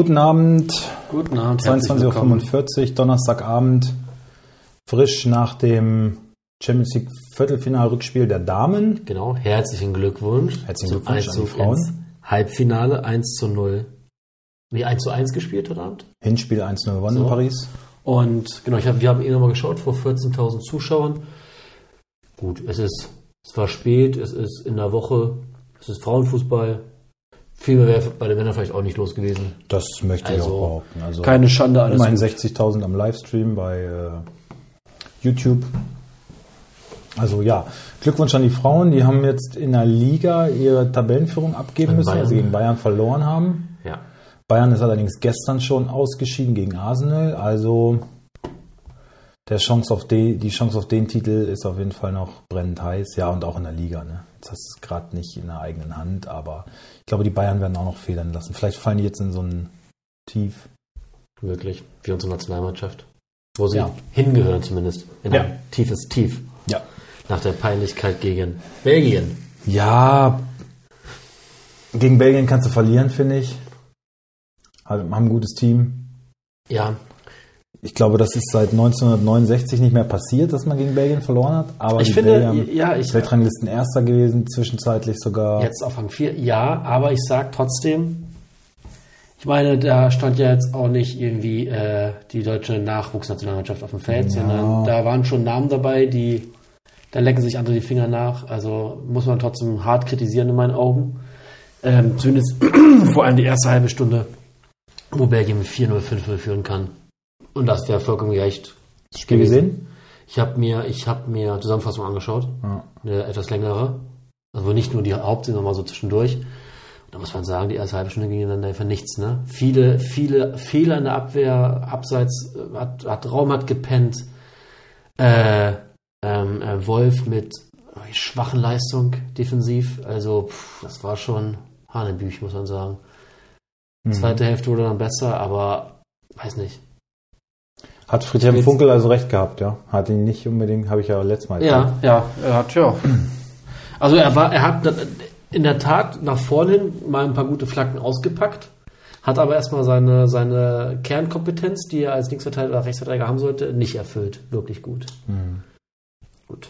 Guten Abend. Guten Abend. 22.45 Uhr, Donnerstagabend. Frisch nach dem Champions League Viertelfinal-Rückspiel der Damen. Genau, herzlichen Glückwunsch. Herzlichen Glückwunsch an die Frauen. Halbfinale 1 zu 0. Nee, 1 zu 1 gespielt heute Abend. Hinspiel 1 0 gewonnen so. in Paris. Und genau, ich hab, wir haben eh nochmal geschaut, vor 14.000 Zuschauern. Gut, es ist, es war spät, es ist in der Woche, es ist Frauenfußball. Viel mehr wäre bei den Männern vielleicht auch nicht los gewesen. Das möchte ich also, auch behaupten. Also keine Schande, alles. Immerhin 60.000 am Livestream bei äh, YouTube. Also ja, Glückwunsch an die Frauen. Die haben jetzt in der Liga ihre Tabellenführung abgeben müssen, weil sie gegen Bayern verloren haben. Ja. Bayern ist allerdings gestern schon ausgeschieden gegen Arsenal. Also der Chance auf die, die Chance auf den Titel ist auf jeden Fall noch brennend heiß. Ja, und auch in der Liga. Ne? Das ist gerade nicht in der eigenen Hand, aber ich glaube, die Bayern werden auch noch federn lassen. Vielleicht fallen die jetzt in so ein Tief. Wirklich, wie unsere Nationalmannschaft. Wo sie ja. hingehören zumindest. In ja. ein tiefes Tief. Ja. Nach der Peinlichkeit gegen Belgien. Ja, gegen Belgien kannst du verlieren, finde ich. Haben ein gutes Team. Ja, ich glaube, das ist seit 1969 nicht mehr passiert, dass man gegen Belgien verloren hat. Aber ich finde, Belgier ja, ich Weltranglisten erster gewesen, zwischenzeitlich sogar. Jetzt auf Rang 4, ja, aber ich sage trotzdem, ich meine, da stand ja jetzt auch nicht irgendwie äh, die deutsche Nachwuchsnationalmannschaft auf dem Feld, ja. sondern da waren schon Namen dabei, die da lecken sich andere die Finger nach. Also muss man trotzdem hart kritisieren in meinen Augen. Ähm, zumindest vor allem die erste halbe Stunde, wo Belgien mit 4-0, 5-0 führen kann. Und das wäre vollkommen gerecht. Spiel gesehen? Ich habe mir, ich habe mir Zusammenfassung angeschaut, ja. eine etwas längere, also nicht nur die Hauptszene, sondern mal so zwischendurch. Und da muss man sagen, die erste halbe Stunde ging dann einfach nichts. Ne? Viele, viele Fehler in der Abwehr, abseits hat, hat Raum hat gepennt. Äh, ähm, äh, Wolf mit schwachen Leistung defensiv. Also pff, das war schon Hanebüch, muss man sagen. Mhm. Zweite Hälfte wurde dann besser, aber weiß nicht. Hat Friedhelm Funkel also recht gehabt, ja? Hat ihn nicht unbedingt, habe ich ja letztes Mal gesagt. Ja, ja, er hat ja. Also er war, er hat in der Tat nach vorne hin mal ein paar gute Flanken ausgepackt, hat aber erstmal seine, seine Kernkompetenz, die er als Linksverteidiger oder Rechtsverteidiger haben sollte, nicht erfüllt. Wirklich gut. Mhm. Gut.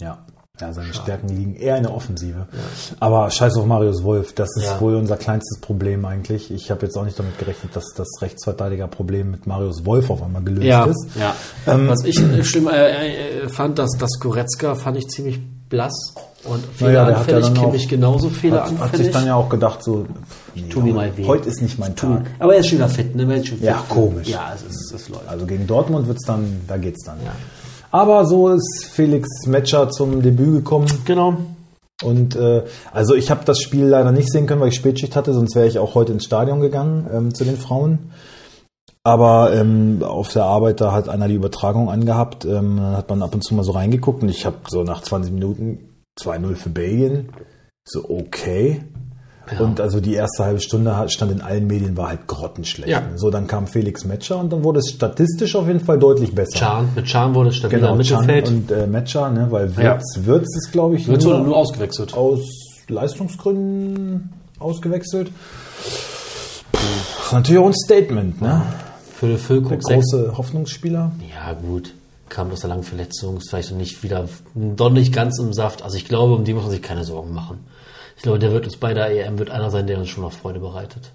Ja. Ja, seine Schade. Stärken liegen eher in der Offensive. Ja. Aber scheiß auf Marius Wolf, das ist ja. wohl unser kleinstes Problem eigentlich. Ich habe jetzt auch nicht damit gerechnet, dass das Rechtsverteidiger-Problem mit Marius Wolf auf einmal gelöst ja. ist. Ja. Ähm, Was ich schlimm äh, äh, fand, dass das Goretzka fand ich ziemlich blass und fehleranfällig, naja, kenne ich genauso fehleranfällig. Hat, hat sich dann ja auch gedacht, so, nee, tu mir mal weh. heute ist nicht mein Tag. Aber er ist schon wieder fit, ne? Ist schon fit. Ja, komisch. Ja, es, ist, es läuft. Also gegen Dortmund wird's dann, da geht's dann. Ja. Aber so ist Felix Metscher zum Debüt gekommen. Genau. Und äh, also ich habe das Spiel leider nicht sehen können, weil ich Spätschicht hatte, sonst wäre ich auch heute ins Stadion gegangen ähm, zu den Frauen. Aber ähm, auf der Arbeit, da hat einer die Übertragung angehabt. Ähm, dann hat man ab und zu mal so reingeguckt und ich habe so nach 20 Minuten 2-0 für Belgien. So, okay. Ja. Und also die erste halbe Stunde stand in allen Medien, war halt grottenschlecht. Ja. So, dann kam Felix Metscher und dann wurde es statistisch auf jeden Fall deutlich besser. Chan, mit Chan wurde es stabiler genau, im Mittelfeld. Chan und äh, Metscher, ne, weil Wirtz, ja. Wirtz ist, glaube ich, Wirtz nur, nur ausgewechselt. Aus Leistungsgründen ausgewechselt. Ist natürlich auch ein Statement, ne? Für Füllkrug. Der große Hoffnungsspieler. Ja, gut. Kam aus der langen Verletzung, ist vielleicht noch nicht wieder, doch nicht ganz im Saft. Also ich glaube, um die muss man sich keine Sorgen machen. Ich glaube, der wird uns bei der EM wird einer sein, der uns schon noch Freude bereitet.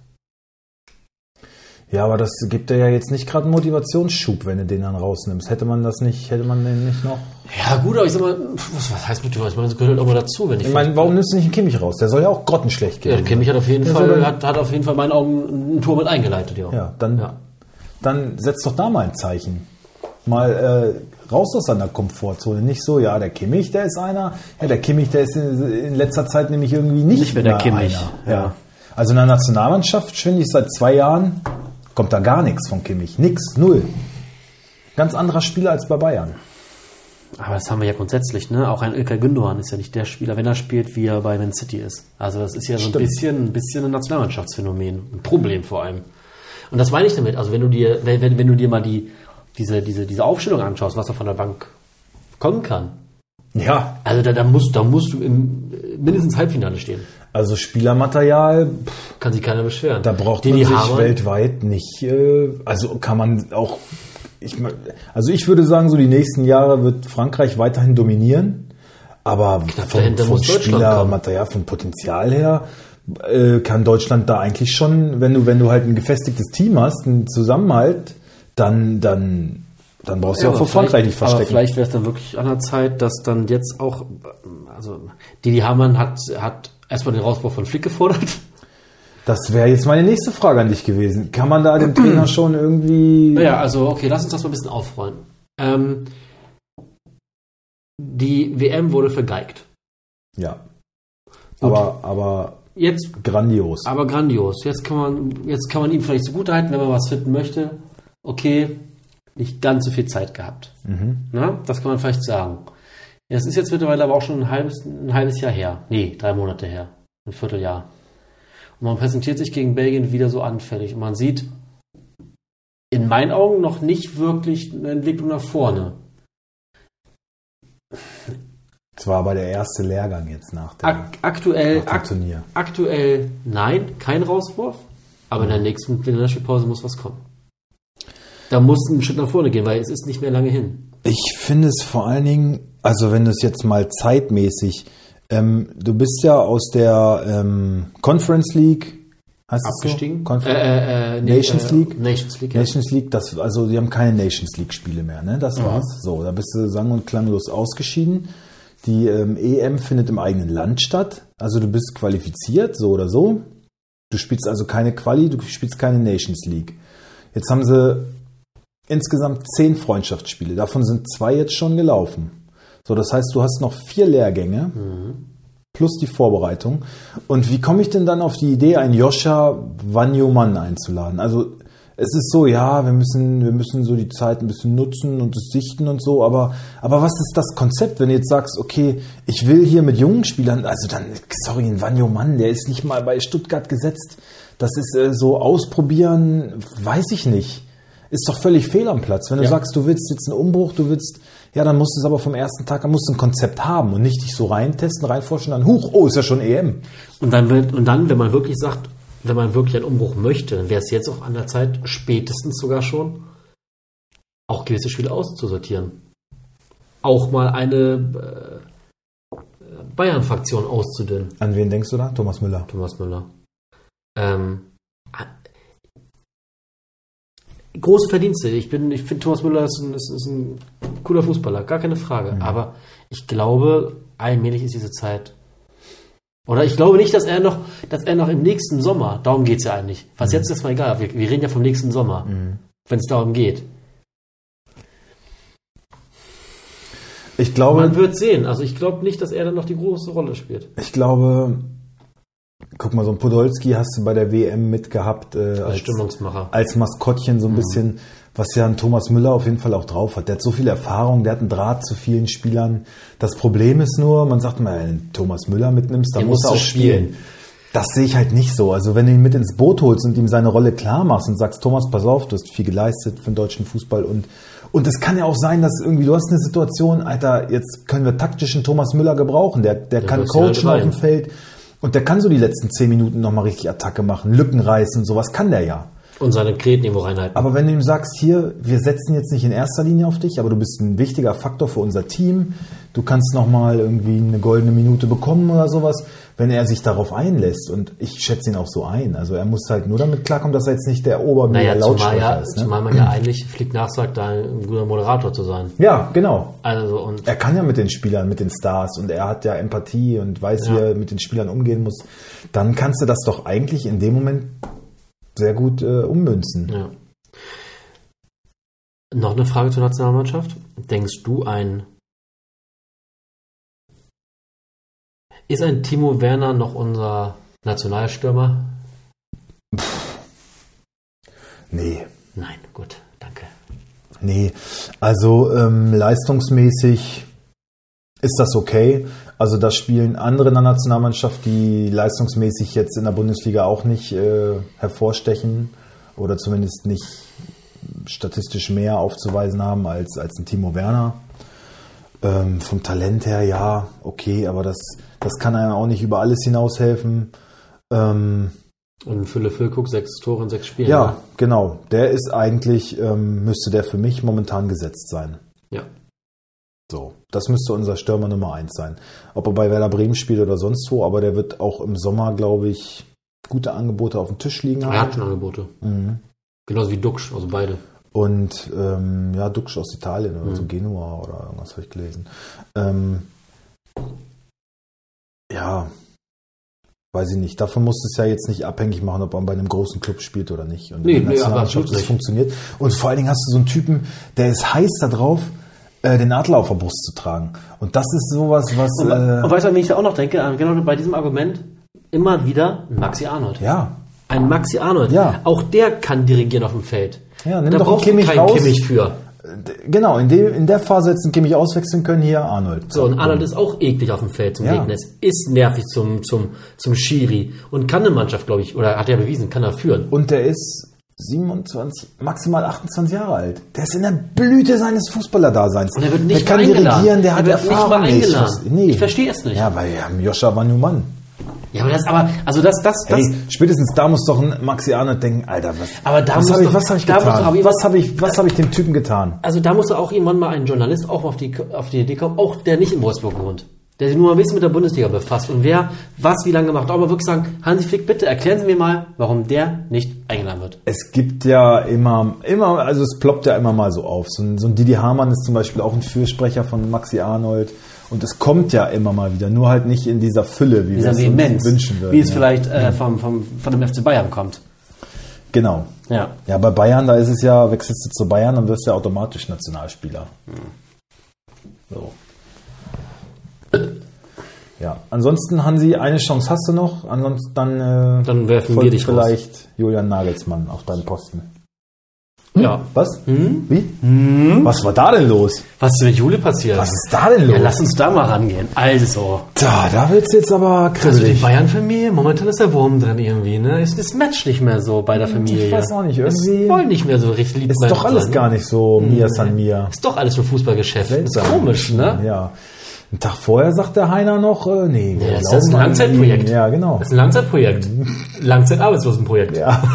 Ja, aber das gibt ja jetzt nicht gerade einen Motivationsschub, wenn du den dann rausnimmst. Hätte man das nicht, hätte man den nicht noch? Ja, gut, aber ich sag mal, was, was heißt Motivation? Das gehört auch mal dazu, wenn ich. Ich meine, warum nimmst du nicht einen Kimmich raus? Der soll ja auch grottenschlecht gehen. Ja, Kimmich hat auf jeden der Fall, hat, hat auf jeden Fall meinen Augen ein Tor mit eingeleitet, ja. Ja, dann, ja. dann setz doch da mal ein Zeichen mal äh, raus aus seiner Komfortzone. Nicht so, ja, der Kimmich, der ist einer. Ja, der Kimmich, der ist in, in letzter Zeit nämlich irgendwie nicht, nicht mehr der Kimmich. Einer. Ja. Also in der Nationalmannschaft finde ich seit zwei Jahren kommt da gar nichts von Kimmich. Nix, null. Ganz anderer Spieler als bei Bayern. Aber das haben wir ja grundsätzlich, ne? Auch ein Ilkay Gündogan ist ja nicht der Spieler, wenn er spielt, wie er bei Man City ist. Also das ist ja so ein bisschen, ein bisschen ein Nationalmannschaftsphänomen, ein Problem vor allem. Und das meine ich damit. Also wenn du dir, wenn, wenn du dir mal die diese, diese, diese Aufstellung anschaust, was da von der Bank kommen kann. Ja. Also da, da, musst, da musst du im mindestens Halbfinale stehen. Also Spielermaterial, pff, kann sich keiner beschweren. Da braucht die, man sich Hamann, weltweit nicht. Äh, also kann man auch. Ich, also ich würde sagen, so die nächsten Jahre wird Frankreich weiterhin dominieren. Aber vom, vom Spielermaterial, vom Potenzial her, äh, kann Deutschland da eigentlich schon, wenn du, wenn du halt ein gefestigtes Team hast, einen Zusammenhalt, dann, dann, dann brauchst du ja, auch vor Frankreich nicht verstecken. Aber vielleicht wäre es dann wirklich an der Zeit, dass dann jetzt auch, also Didi Hamann hat, hat erstmal den Rauswurf von Flick gefordert. Das wäre jetzt meine nächste Frage an dich gewesen. Kann man da dem Trainer schon irgendwie. Naja, also okay, lass uns das mal ein bisschen aufräumen. Ähm, die WM wurde vergeigt. Ja. Aber, aber jetzt grandios. Aber grandios. Jetzt kann man, jetzt kann man ihm vielleicht so gut halten, wenn man was finden möchte. Okay, nicht ganz so viel Zeit gehabt. Mhm. Na, das kann man vielleicht sagen. Das ist jetzt mittlerweile aber auch schon ein halbes, ein halbes Jahr her. Nee, drei Monate her. Ein Vierteljahr. Und man präsentiert sich gegen Belgien wieder so anfällig. Und man sieht in meinen Augen noch nicht wirklich eine Entwicklung nach vorne. Das war aber der erste Lehrgang jetzt nach dem, Ak aktuell, nach dem ak Turnier. Aktuell nein, kein Rauswurf. Aber in der nächsten Länderspielpause muss was kommen. Da muss ein Schritt nach vorne gehen, weil es ist nicht mehr lange hin. Ich finde es vor allen Dingen, also wenn du es jetzt mal zeitmäßig, ähm, du bist ja aus der ähm, Conference League Heißt Abgestiegen? So? Äh, äh, äh, Nations League? Nations League. Ja. Nations League, das, also die haben keine Nations League Spiele mehr, ne? Das mhm. war's. So, da bist du sang- und klanglos ausgeschieden. Die ähm, EM findet im eigenen Land statt. Also du bist qualifiziert, so oder so. Du spielst also keine Quali, du spielst keine Nations League. Jetzt haben sie insgesamt zehn Freundschaftsspiele. Davon sind zwei jetzt schon gelaufen. So, das heißt, du hast noch vier Lehrgänge. Mhm plus die Vorbereitung. Und wie komme ich denn dann auf die Idee, einen Joscha Wanyoman einzuladen? Also es ist so, ja, wir müssen, wir müssen so die Zeit ein bisschen nutzen und es sichten und so, aber, aber was ist das Konzept, wenn du jetzt sagst, okay, ich will hier mit jungen Spielern, also dann, sorry, ein Wanyoman, der ist nicht mal bei Stuttgart gesetzt. Das ist äh, so ausprobieren, weiß ich nicht. Ist doch völlig fehl am Platz. Wenn du ja. sagst, du willst jetzt einen Umbruch, du willst ja, dann musst du es aber vom ersten Tag, dann musst du ein Konzept haben und nicht dich so reintesten, reinforschen, dann huch, oh, ist ja schon EM. Und dann, und dann, wenn man wirklich sagt, wenn man wirklich einen Umbruch möchte, dann wäre es jetzt auch an der Zeit, spätestens sogar schon, auch gewisse Spiele auszusortieren. Auch mal eine äh, Bayern-Faktion auszudünnen. An wen denkst du da? Thomas Müller. Thomas Müller. Ähm, große Verdienste. Ich bin, ich finde Thomas Müller ist ein, ist, ist ein, cooler Fußballer, gar keine Frage. Mhm. Aber ich glaube, allmählich ist diese Zeit. Oder ich glaube nicht, dass er noch, dass er noch im nächsten Sommer, darum geht es ja eigentlich. Was mhm. jetzt ist mal egal, wir, wir, reden ja vom nächsten Sommer, mhm. wenn es darum geht. Ich glaube. Man wird sehen. Also ich glaube nicht, dass er dann noch die große Rolle spielt. Ich glaube, Guck mal, so ein Podolski hast du bei der WM mitgehabt äh, als, Stimmungsmacher. als Maskottchen so ein mhm. bisschen, was ja ein Thomas Müller auf jeden Fall auch drauf hat. Der hat so viel Erfahrung, der hat einen Draht zu vielen Spielern. Das Problem ist nur, man sagt mal, wenn du Thomas Müller mitnimmst, dann muss er auch spielen. spielen. Das sehe ich halt nicht so. Also wenn du ihn mit ins Boot holst und ihm seine Rolle klar machst und sagst, Thomas, pass auf, du hast viel geleistet für den deutschen Fußball und und es kann ja auch sein, dass irgendwie du hast eine Situation, Alter, jetzt können wir taktischen Thomas Müller gebrauchen. Der, der, der kann coachen auf dem Feld. Und der kann so die letzten zehn Minuten nochmal richtig Attacke machen, Lücken reißen, sowas kann der ja. Und seine Kreten irgendwo reinhalten. Aber wenn du ihm sagst, hier, wir setzen jetzt nicht in erster Linie auf dich, aber du bist ein wichtiger Faktor für unser Team, du kannst nochmal irgendwie eine goldene Minute bekommen oder sowas, wenn er sich darauf einlässt. Und ich schätze ihn auch so ein. Also er muss halt nur damit klarkommen, dass er jetzt nicht der Obermega naja, Lautsprecher ja, ist. Ne? Zumal man ja eigentlich Flick nachsagt, da ein guter Moderator zu sein. Ja, genau. Also und er kann ja mit den Spielern, mit den Stars und er hat ja Empathie und weiß, ja. wie er mit den Spielern umgehen muss. Dann kannst du das doch eigentlich in dem Moment sehr gut äh, ummünzen. Ja. Noch eine Frage zur Nationalmannschaft. Denkst du, ein Ist ein Timo Werner noch unser Nationalstürmer? Pff. Nee. Nein, gut, danke. Nee, also ähm, leistungsmäßig ist das okay. Also da spielen andere in der Nationalmannschaft, die leistungsmäßig jetzt in der Bundesliga auch nicht äh, hervorstechen oder zumindest nicht statistisch mehr aufzuweisen haben als, als ein Timo Werner. Ähm, vom Talent her, ja, okay, aber das, das kann einem auch nicht über alles hinaushelfen. Ähm, Und Fülle Füllkuck, sechs Tore in sechs Spielen. ja, ne? genau. Der ist eigentlich, ähm, müsste der für mich momentan gesetzt sein. Ja. So, das müsste unser Stürmer Nummer eins sein. Ob er bei Werder Bremen spielt oder sonst wo, aber der wird auch im Sommer, glaube ich, gute Angebote auf dem Tisch liegen Er haben. hat schon Angebote. Mhm. Genauso wie Duxch, also beide. Und ähm, ja, Duxch aus Italien oder Mhm. so Genua oder irgendwas habe ich gelesen. Ähm, ja, weiß ich nicht. Davon muss es ja jetzt nicht abhängig machen, ob man bei einem großen Club spielt oder nicht. Und Nee, in der nee, Nationalmannschaft das nicht. funktioniert. Und vor allen Dingen hast du so einen Typen, der ist heiß darauf, äh, den Adler auf der Brust zu tragen. Und das ist sowas, was Und, äh, und weißt du, wenn ich da auch noch denke, äh, genau bei diesem Argument, immer wieder Maxi Arnold. ja, Ein Maxi Arnold. Ja. Auch der kann dirigieren auf dem Feld. Ja, nimm da doch brauchst Kimmich du keinen raus. Kimmich für. genau, in, dem, in der Phase jetzt einen Kimmich auswechseln können, hier Arnold. So, und Arnold ist auch eklig auf dem Feld zum Ja. Gegner. Es ist nervig zum, zum, zum Schiri. Und kann eine Mannschaft, glaube ich, oder hat er bewiesen, kann er führen. Und der ist 27, maximal 28 Jahre alt. Der ist in der Blüte seines Fußballerdaseins. Und er wird nicht der kann eingeladen. dirigieren, der Er hat nicht Erfahrung mal eingeladen. Was- nee. Ich verstehe es nicht. Ja, ähm, Joscha Wanumann. Ja, aber das, aber, also das, das, das, Hey, spätestens da muss doch ein Maxi Arnold denken, Alter, was, Aber da was muss habe ich, was ich getan? doch was habe ich, was habe ich dem Typen getan? also da muss auch irgendwann mal ein Journalist auch auf die, auf die Idee kommen, auch der nicht in Wolfsburg wohnt. Der sich nur mal ein bisschen mit der Bundesliga befasst und wer was wie lange macht. Mal wirklich sagen, Hansi Flick, bitte erklären Sie mir mal, warum der nicht eingeladen wird. Es gibt ja immer, immer, also es ploppt ja immer mal so auf. So ein, so ein Didi Hamann ist zum Beispiel auch ein Fürsprecher von Maxi Arnold. Und es kommt ja immer mal wieder, nur halt nicht in dieser Fülle, wie wir Dieser es uns Vehemenz, wünschen würden. wie es ja. vielleicht äh, vom, vom, von dem FC Bayern kommt. Genau. Ja. Ja, bei Bayern, da ist es ja, wechselst du zu Bayern, dann wirst du ja automatisch Nationalspieler. So. Ja, ansonsten, Hansi, eine Chance hast du noch, ansonsten dann, äh, Dann werfen wir dich raus. vielleicht Julian Nagelsmann auf deinem Posten. Ja. Was? Hm? Wie? Was war da denn los? Was ist mit Jule passiert? Was ist da denn los? ja, lass uns da mal rangehen. Also, da, da wird's jetzt aber also die. Bayern-Familie, momentan ist der Wurm drin irgendwie, ne? Ist das Match nicht mehr so bei der Familie. Ich weiß auch nicht, Es irgendwie- wollen nicht mehr so richtig lieb ist doch alles sein. gar nicht so Mia San Mia. Ist doch alles nur Fußballgeschäft. Seltsam. Ist komisch, ne? Ja. Einen Tag vorher sagt der Heiner noch, äh, nee, wir Ja, das ist ein an Langzeitprojekt. Ja, genau. Das ist ein Langzeitprojekt. Langzeitarbeitslosenprojekt. Ja.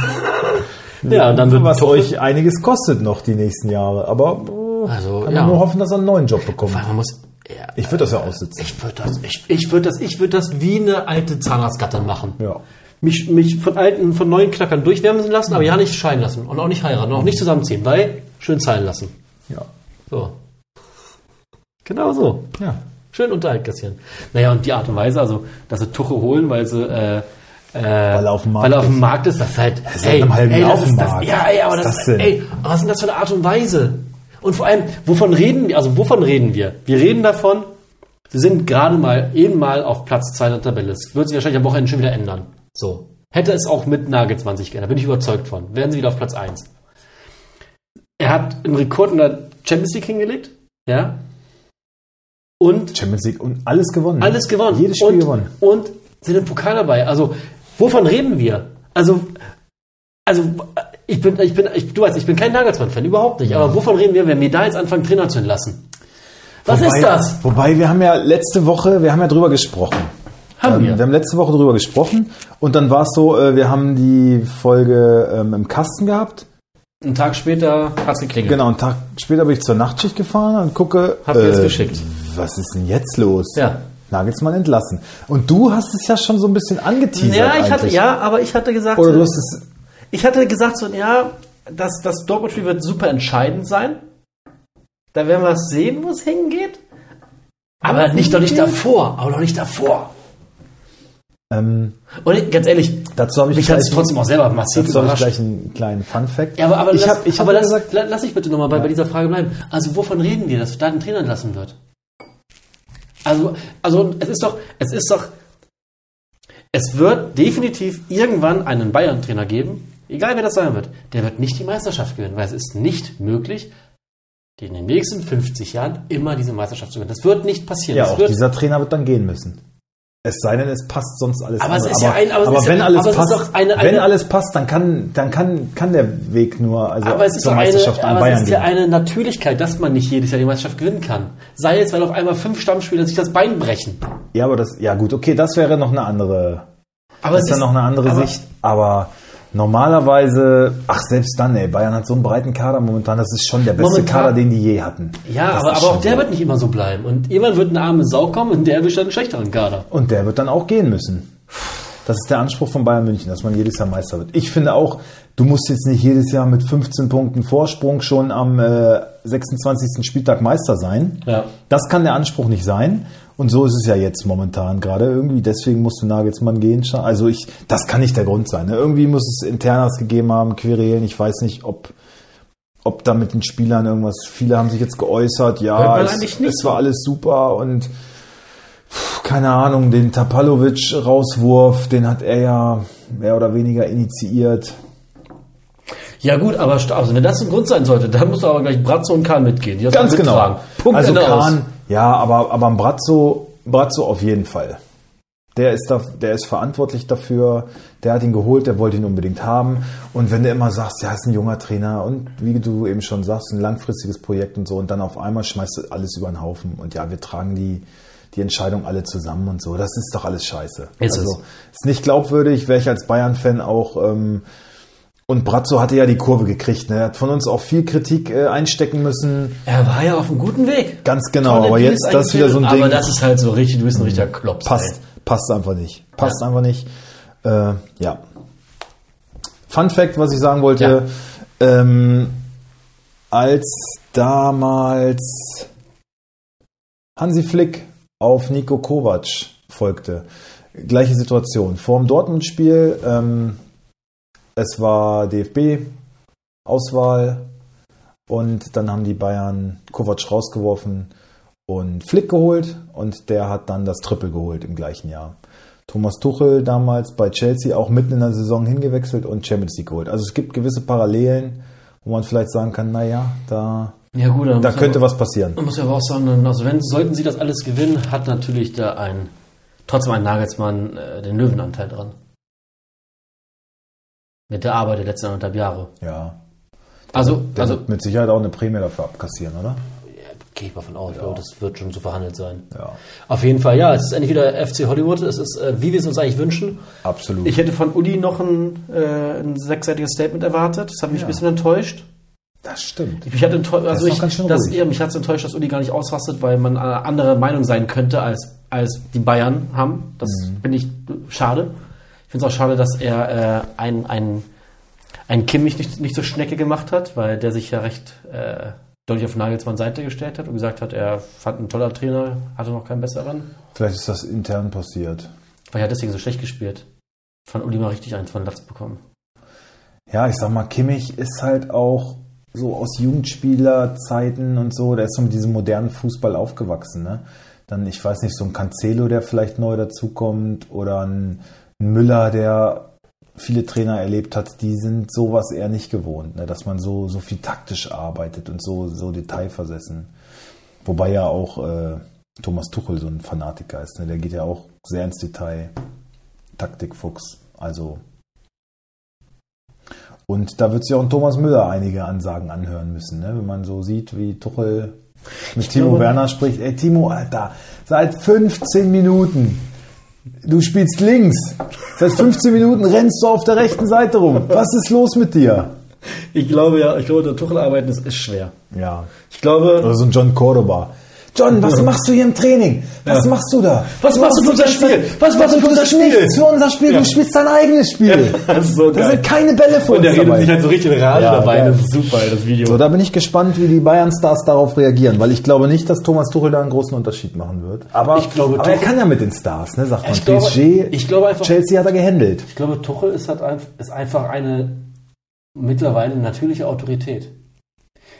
Ja. und dann wird Was euch einiges kostet noch die nächsten Jahre. Aber äh, Also, kann ja. man nur hoffen, dass er einen neuen Job bekommt. Weil man muss. Ja, Ich würde das ja aussitzen. ich würde das, ich, ich würde das, ich würde das wie eine alte Zahnarztgattin machen. Ja. Mich, mich von alten, von neuen Klackern durchwärmen lassen, aber ja nicht scheiden lassen und auch nicht heiraten, auch nicht zusammenziehen, weil schön zahlen lassen. Ja. So. Genau so. Ja. Schön Unterhalt kassieren. Naja, und die Art und Weise, also, dass sie Tuche holen, weil sie, äh, äh, weil er auf dem Markt auf dem ist. Markt ist, das halt, halben Jahr das ist das, ja, ey, aber Was das, ist das ey, aber was ist denn das für eine Art und Weise? Und vor allem, wovon reden wir, also wovon reden wir? Wir reden davon, sie sind gerade mal, eben mal auf Platz 2 der Tabelle. Es wird sich wahrscheinlich am Wochenende schon wieder ändern. So. Hätte es auch mit Nagelsmann sich geändert, bin ich überzeugt von. Werden sie wieder auf Platz 1. Er hat einen Rekord in der Champions League hingelegt, ja. Und Champions League und alles gewonnen. alles gewonnen. Jedes Spiel und, gewonnen. Und sind im Pokal dabei. Also, wovon reden wir? Also, also ich bin, ich bin, ich, du weißt, ich bin kein Nagelsmann-Fan, überhaupt nicht. Aber wovon reden wir, wenn wir da jetzt anfangen, Trainer zu entlassen? Was Wobei- ist das? Wobei, wir haben ja letzte Woche, wir haben ja drüber gesprochen. Haben Ähm, wir. wir haben letzte Woche drüber gesprochen und dann war es so, äh, wir haben die Folge ähm, im Kasten gehabt. Einen Tag später hat's geklingelt. Genau, einen Tag später bin ich zur Nachtschicht gefahren und gucke, Habt ihr es geschickt? Was ist denn jetzt los? Ja. Nagelsmann entlassen. Und du hast es ja schon so ein bisschen angeteasert Ja, ich hatte, ja, aber ich hatte gesagt, Oder du hast es, ich hatte gesagt, so, ja, das, das Dortmund-Spiel wird super entscheidend sein. Da werden wir es sehen, wo es hingeht. Aber nicht doch nicht davor, aber doch nicht davor. ähm, Und ganz ehrlich, dazu habe ich, mich hat es gleich- trotzdem auch selber massiv dazu habe ich gleich einen kleinen Fun-Fact. Ja, aber, aber, ich lass, habe ich aber hab lass, gesagt, la- lass ich bitte nochmal bei, bei dieser Frage bleiben. Also wovon reden wir, dass da ein Trainer entlassen wird? Also, also es ist doch, es ist doch, es wird definitiv irgendwann einen Bayern-Trainer geben, egal wer das sein wird, der wird nicht die Meisterschaft gewinnen, weil es ist nicht möglich, in den nächsten 50 Jahren immer diese Meisterschaft zu gewinnen. Das wird nicht passieren. ja, das auch wird, dieser Trainer wird dann gehen müssen. Es sei denn, es passt sonst alles. Aber es andere. ist ja ein- aber es aber ist wenn ja- alles aber es ist passt, doch eine- wenn eine- alles passt, dann kann, dann kann, kann der Weg nur also Aber es ist, zur eine, Meisterschaft an aber Bayern es ist ja gehen. eine Natürlichkeit, dass man nicht jedes Jahr die Meisterschaft gewinnen kann. Sei es, weil auf einmal fünf Stammspieler sich das Bein brechen. Ja, aber das, ja gut, okay, das wäre noch eine andere, Aber das ist dann noch eine andere aber- Sicht. Aber normalerweise, ach selbst dann, ey, Bayern hat so einen breiten Kader momentan. Das ist schon der beste Momentan- Kader, den die je hatten. Ja, Das aber, aber auch der so. wird nicht immer so bleiben. Und irgendwann wird eine arme Sau kommen und der erwischt dann einen schlechteren Kader. Und der wird dann auch gehen müssen. Das ist der Anspruch von Bayern München, dass man jedes Jahr Meister wird. Ich finde auch, du musst jetzt nicht jedes Jahr mit 15 Punkten Vorsprung schon am äh, 26. Spieltag Meister sein. Ja. Das kann der Anspruch nicht sein. Und so ist es ja jetzt momentan gerade irgendwie. Deswegen musste Nagelsmann gehen. Also ich, das kann nicht der Grund sein. Ne? Irgendwie muss es Internas gegeben haben, Querelen. Ich weiß nicht, ob, ob da mit den Spielern irgendwas. Viele haben sich jetzt geäußert. Ja, es, es war alles super und keine Ahnung, den Tapalovic-Rauswurf, den hat er ja mehr oder weniger initiiert. Ja gut, aber also wenn das ein Grund sein sollte, dann muss aber gleich Bratzo und Kahn mitgehen. Ganz genau. Punkt also Ende aus. Ja, aber, aber ein Brazzo, Brazzo auf jeden Fall. Der ist, da, der ist verantwortlich dafür, der hat ihn geholt, der wollte ihn unbedingt haben. Und wenn du immer sagst, ja, ist ein junger Trainer und wie du eben schon sagst, ein langfristiges Projekt und so, und dann auf einmal schmeißt du alles über den Haufen und ja, wir tragen die, die Entscheidung alle zusammen und so, das ist doch alles scheiße. Ist also, es. ist nicht glaubwürdig, wäre ich als Bayern-Fan auch. Ähm, und Brazzo hatte ja die Kurve gekriegt. Ne? Er hat von uns auch viel Kritik äh, einstecken müssen. Er war ja auf einem guten Weg. Ganz genau, Tolle aber Deals jetzt das wieder so ein eingeführt, Ding. Aber das ist halt so richtig, du bist ein richtiger Klops. passt, ey. passt einfach nicht. Passt einfach nicht. Äh, ja. Fun Fact, was ich sagen wollte, ähm, als damals Hansi Flick auf Nico Kovac folgte, gleiche Situation. Vor dem Dortmund-Spiel, ähm, es war DFB-Auswahl und dann haben die Bayern Kovac rausgeworfen und Flick geholt und der hat dann das Triple geholt im gleichen Jahr. Thomas Tuchel damals bei Chelsea auch mitten in der Saison hingewechselt und Champions League geholt. Also es gibt gewisse Parallelen, wo man vielleicht sagen kann, naja, da, Ja gut, da könnte aber, was passieren. Man muss ja aber auch sagen, also wenn sollten sie das alles gewinnen, hat natürlich da ein trotzdem ein Nagelsmann äh, den Löwenanteil dran. Mit der Arbeit der letzten anderthalb Jahre. Ja. Also, Der also wird mit Sicherheit auch eine Prämie dafür abkassieren, oder? gehe ich mal von aus, glaube, das wird schon so verhandelt sein. Ja, Auf jeden Fall, ja, es ist endlich wieder FC Hollywood. Es ist, äh, wie wir es uns eigentlich wünschen. absolut. Ich hätte von Uli noch ein, äh, ein sechsseitiges Statement erwartet. Das hat mich Ja. ein bisschen enttäuscht. das stimmt. Ich hatte enttäuscht, also ich, ganz schön das, ruhig. ja, mich hat es enttäuscht, dass Uli gar nicht ausrastet, weil man eine andere Meinung sein könnte, als, als die Bayern haben. Das Mhm. finde ich schade. Ich finde es auch schade, dass er äh, ein, ein, ein Kimmich nicht, nicht so Schnecke gemacht hat, weil der sich ja recht äh, deutlich auf Nagelsmanns Seite gestellt hat und gesagt hat, er fand ein toller Trainer, hatte noch keinen besseren. Vielleicht ist das intern passiert. Weil er hat deswegen so schlecht gespielt. Von Uli mal richtig eins von Latz bekommen. Ja, ich sag mal, Kimmich ist halt auch so aus Jugendspielerzeiten und so, der ist so mit diesem modernen Fußball aufgewachsen, ne? Dann, ich weiß nicht, so ein Cancelo, der vielleicht neu dazukommt, oder ein Müller, der viele Trainer erlebt hat, die sind sowas eher nicht gewohnt, ne? dass man so, so viel taktisch arbeitet und so, so detailversessen. Wobei ja auch äh, Thomas Tuchel so ein Fanatiker ist, ne? der geht ja auch sehr ins Detail. Taktikfuchs, also und da wird sich auch ein Thomas Müller einige Ansagen anhören müssen, ne? wenn man so sieht, wie Tuchel mit Timo glaube- Werner spricht. Ey, Timo, Alter, seit 15 Minuten, du spielst links. Seit 15 Minuten rennst du auf der rechten Seite rum. Was ist los mit dir? Ich glaube ja, ich glaube, der Tuchel arbeiten ist, ist schwer. Ja. Ich glaube, Oder so ein John Cordoba. John, was machst du hier im Training? Was Ja. machst du da? Was machst du für unser Spiel? Was machst du für unser Spiel? Nichts für unser Spiel. Ja. Du spielst dein eigenes Spiel. das ist so Da geil. sind keine Bälle vor Und der redet dabei. sich halt so richtig in Rage Ja, dabei. Das ist super, das Video. So, da bin ich gespannt, wie die Bayern-Stars darauf reagieren, weil ich glaube nicht, dass Thomas Tuchel da einen großen Unterschied machen wird. Aber, Ich glaube, aber er kann ja mit den Stars, ne, sagt man. Ich glaube- PSG, ich glaube einfach- Chelsea hat er gehandelt. Ich glaube, Tuchel ist, halt ein, ist einfach eine mittlerweile natürliche Autorität.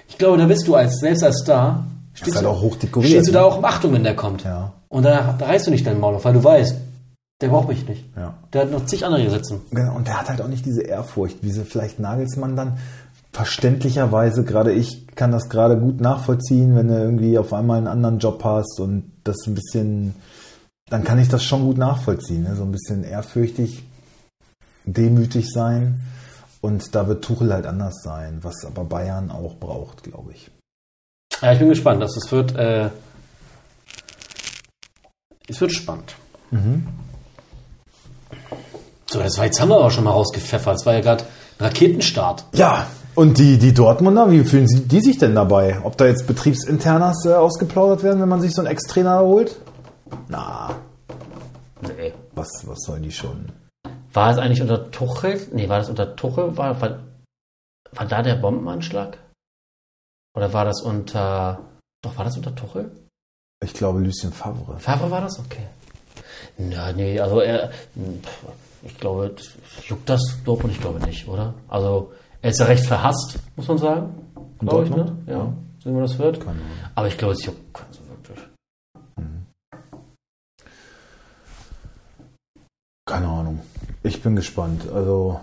Ich glaube, da bist du als selbst als Star, ist halt auch hoch dekoriert, stehst du ne? da auch um Achtung, wenn der kommt. Ja, Und da, da reißt du nicht deinen Maul auf, weil du weißt, der braucht mich nicht. ja. Der hat noch zig andere hier sitzen. Genau, Und der hat halt auch nicht diese Ehrfurcht, wie sie vielleicht Nagelsmann dann verständlicherweise, gerade ich kann das gerade gut nachvollziehen, wenn du irgendwie auf einmal einen anderen Job hast und das ein bisschen dann kann ich das schon gut nachvollziehen. Ne? So ein bisschen ehrfürchtig, demütig sein. Und da wird Tuchel halt anders sein, was aber Bayern auch braucht, glaube ich. Ja, ich bin gespannt. Das, das wird, äh, es wird spannend. Mhm. So, das war jetzt haben wir aber schon mal rausgepfeffert. Es war ja gerade Raketenstart. Ja, und die, die Dortmunder, wie fühlen sie, die sich denn dabei? Ob da jetzt Betriebsinternas äh, ausgeplaudert werden, wenn man sich so einen Ex-Trainer holt? Na, Nee. was, was sollen die schon? War es eigentlich unter Tuchel? Nee, war das unter Tuchel? War, war, war da der Bombenanschlag? Oder war das unter. Doch, war das unter Tuchel? Ich glaube, Lucien Favre. Favre war das? Okay. Na, nee, also er. Ich glaube, juckt das Dortmund? Ich glaube nicht, oder? Also, er ist ja recht verhasst, muss man sagen. Glaube ich, ne? Dortmund? Ja. Sehen wir, das wird. Keine Ahnung. Aber ich glaube, es juckt keinen so wirklich. Keine Ahnung. Ich bin gespannt. Also,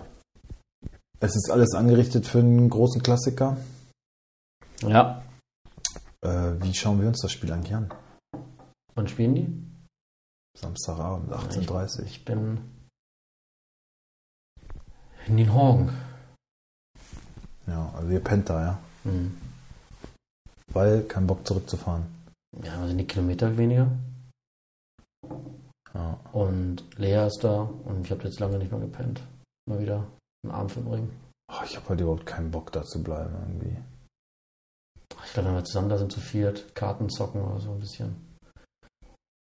es ist alles angerichtet für einen großen Klassiker. Ja. Äh, wie schauen wir uns das Spiel eigentlich an? Wann spielen die? Samstagabend, 18.30 Uhr. Ich bin in den Horgen. Ja, also ihr pennt da, ja. Hm. Weil kein Bock zurückzufahren. Ja, also die Kilometer weniger. Ja. Und Lea ist da und ich habe jetzt lange nicht mehr gepennt. Mal wieder einen Abend verbringen. Oh, ich habe halt überhaupt keinen Bock da zu bleiben irgendwie. Glaube, wenn wir zusammen da sind, zu viert, Karten zocken oder so ein bisschen.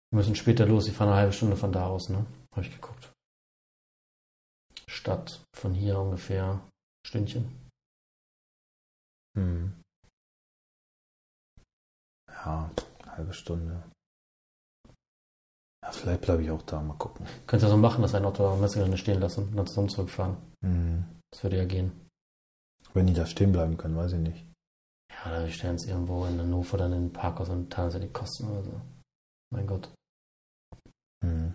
Wir müssen später los, ich fahre eine halbe Stunde von da aus, ne? Habe ich geguckt. Stadt von hier ungefähr Stündchen. Hm. Ja, halbe Stunde. Ja, vielleicht bleibe ich auch da, mal gucken. Könnt ihr so machen, dass ein Auto am Messegelände stehen lassen und dann zusammen zurückfahren. Hm. Das würde ja gehen. Wenn die da stehen bleiben können, weiß ich nicht. Ja, wir stellen uns irgendwo in Hannover dann in den Parkhaus und teilen ja die Kosten oder so. Mein Gott. Hm.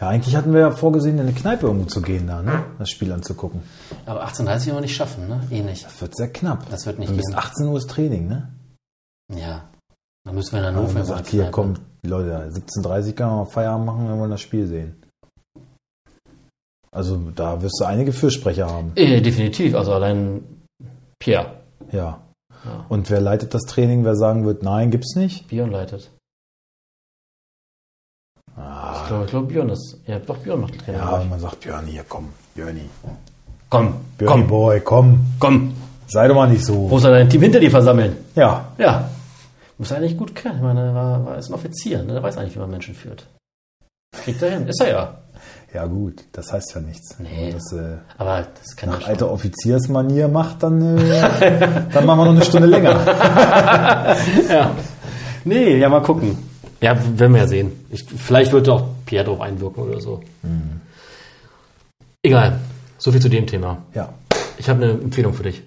Ja, eigentlich hatten wir ja vorgesehen, in eine Kneipe irgendwo zu gehen, da, ne? Das Spiel anzugucken. Aber 18.30 werden wir nicht schaffen, ne? Eh nicht. Das wird sehr knapp. Das wird nicht Und bis gehen. 18 Uhr ist Training, ne? Ja. Dann müssen wir in Wenn Hannover in sagt, hier, Kneipe. komm, Leute, 17.30 können wir Feierabend machen, wir wollen das Spiel sehen. Also da wirst du einige Fürsprecher haben. Eh, definitiv. Also allein Pierre. Ja. Ja. Und wer leitet das Training? Wer sagen wird, nein, gibt's nicht? Björn leitet. Ich Ah, glaube, ich glaube Björn ist. Ja, doch, Björn macht Training. ja, glaub wenn man sagt, Björni, hier, komm, Björni. Komm, Björni komm, Boy, komm. komm. Sei doch mal nicht so. Muss er dein Team hinter dir versammeln? Ja, Ja. Muss er eigentlich gut können. Ich meine, er war, war ist ein Offizier, ne? Der weiß eigentlich, wie man Menschen führt. Kriegt er hin. Ist er ja. Ja gut, das heißt ja nichts. Nee. Wenn man das äh, Aber das kann nach er alter Offiziersmanier macht, dann, äh, dann machen wir noch eine Stunde länger. ja. Nee, ja, mal gucken. Ja, werden wir ja sehen. Ich, vielleicht wird auch Pierre drauf einwirken oder so. Egal. So viel zu dem Thema. Ja, Ich habe eine Empfehlung für dich.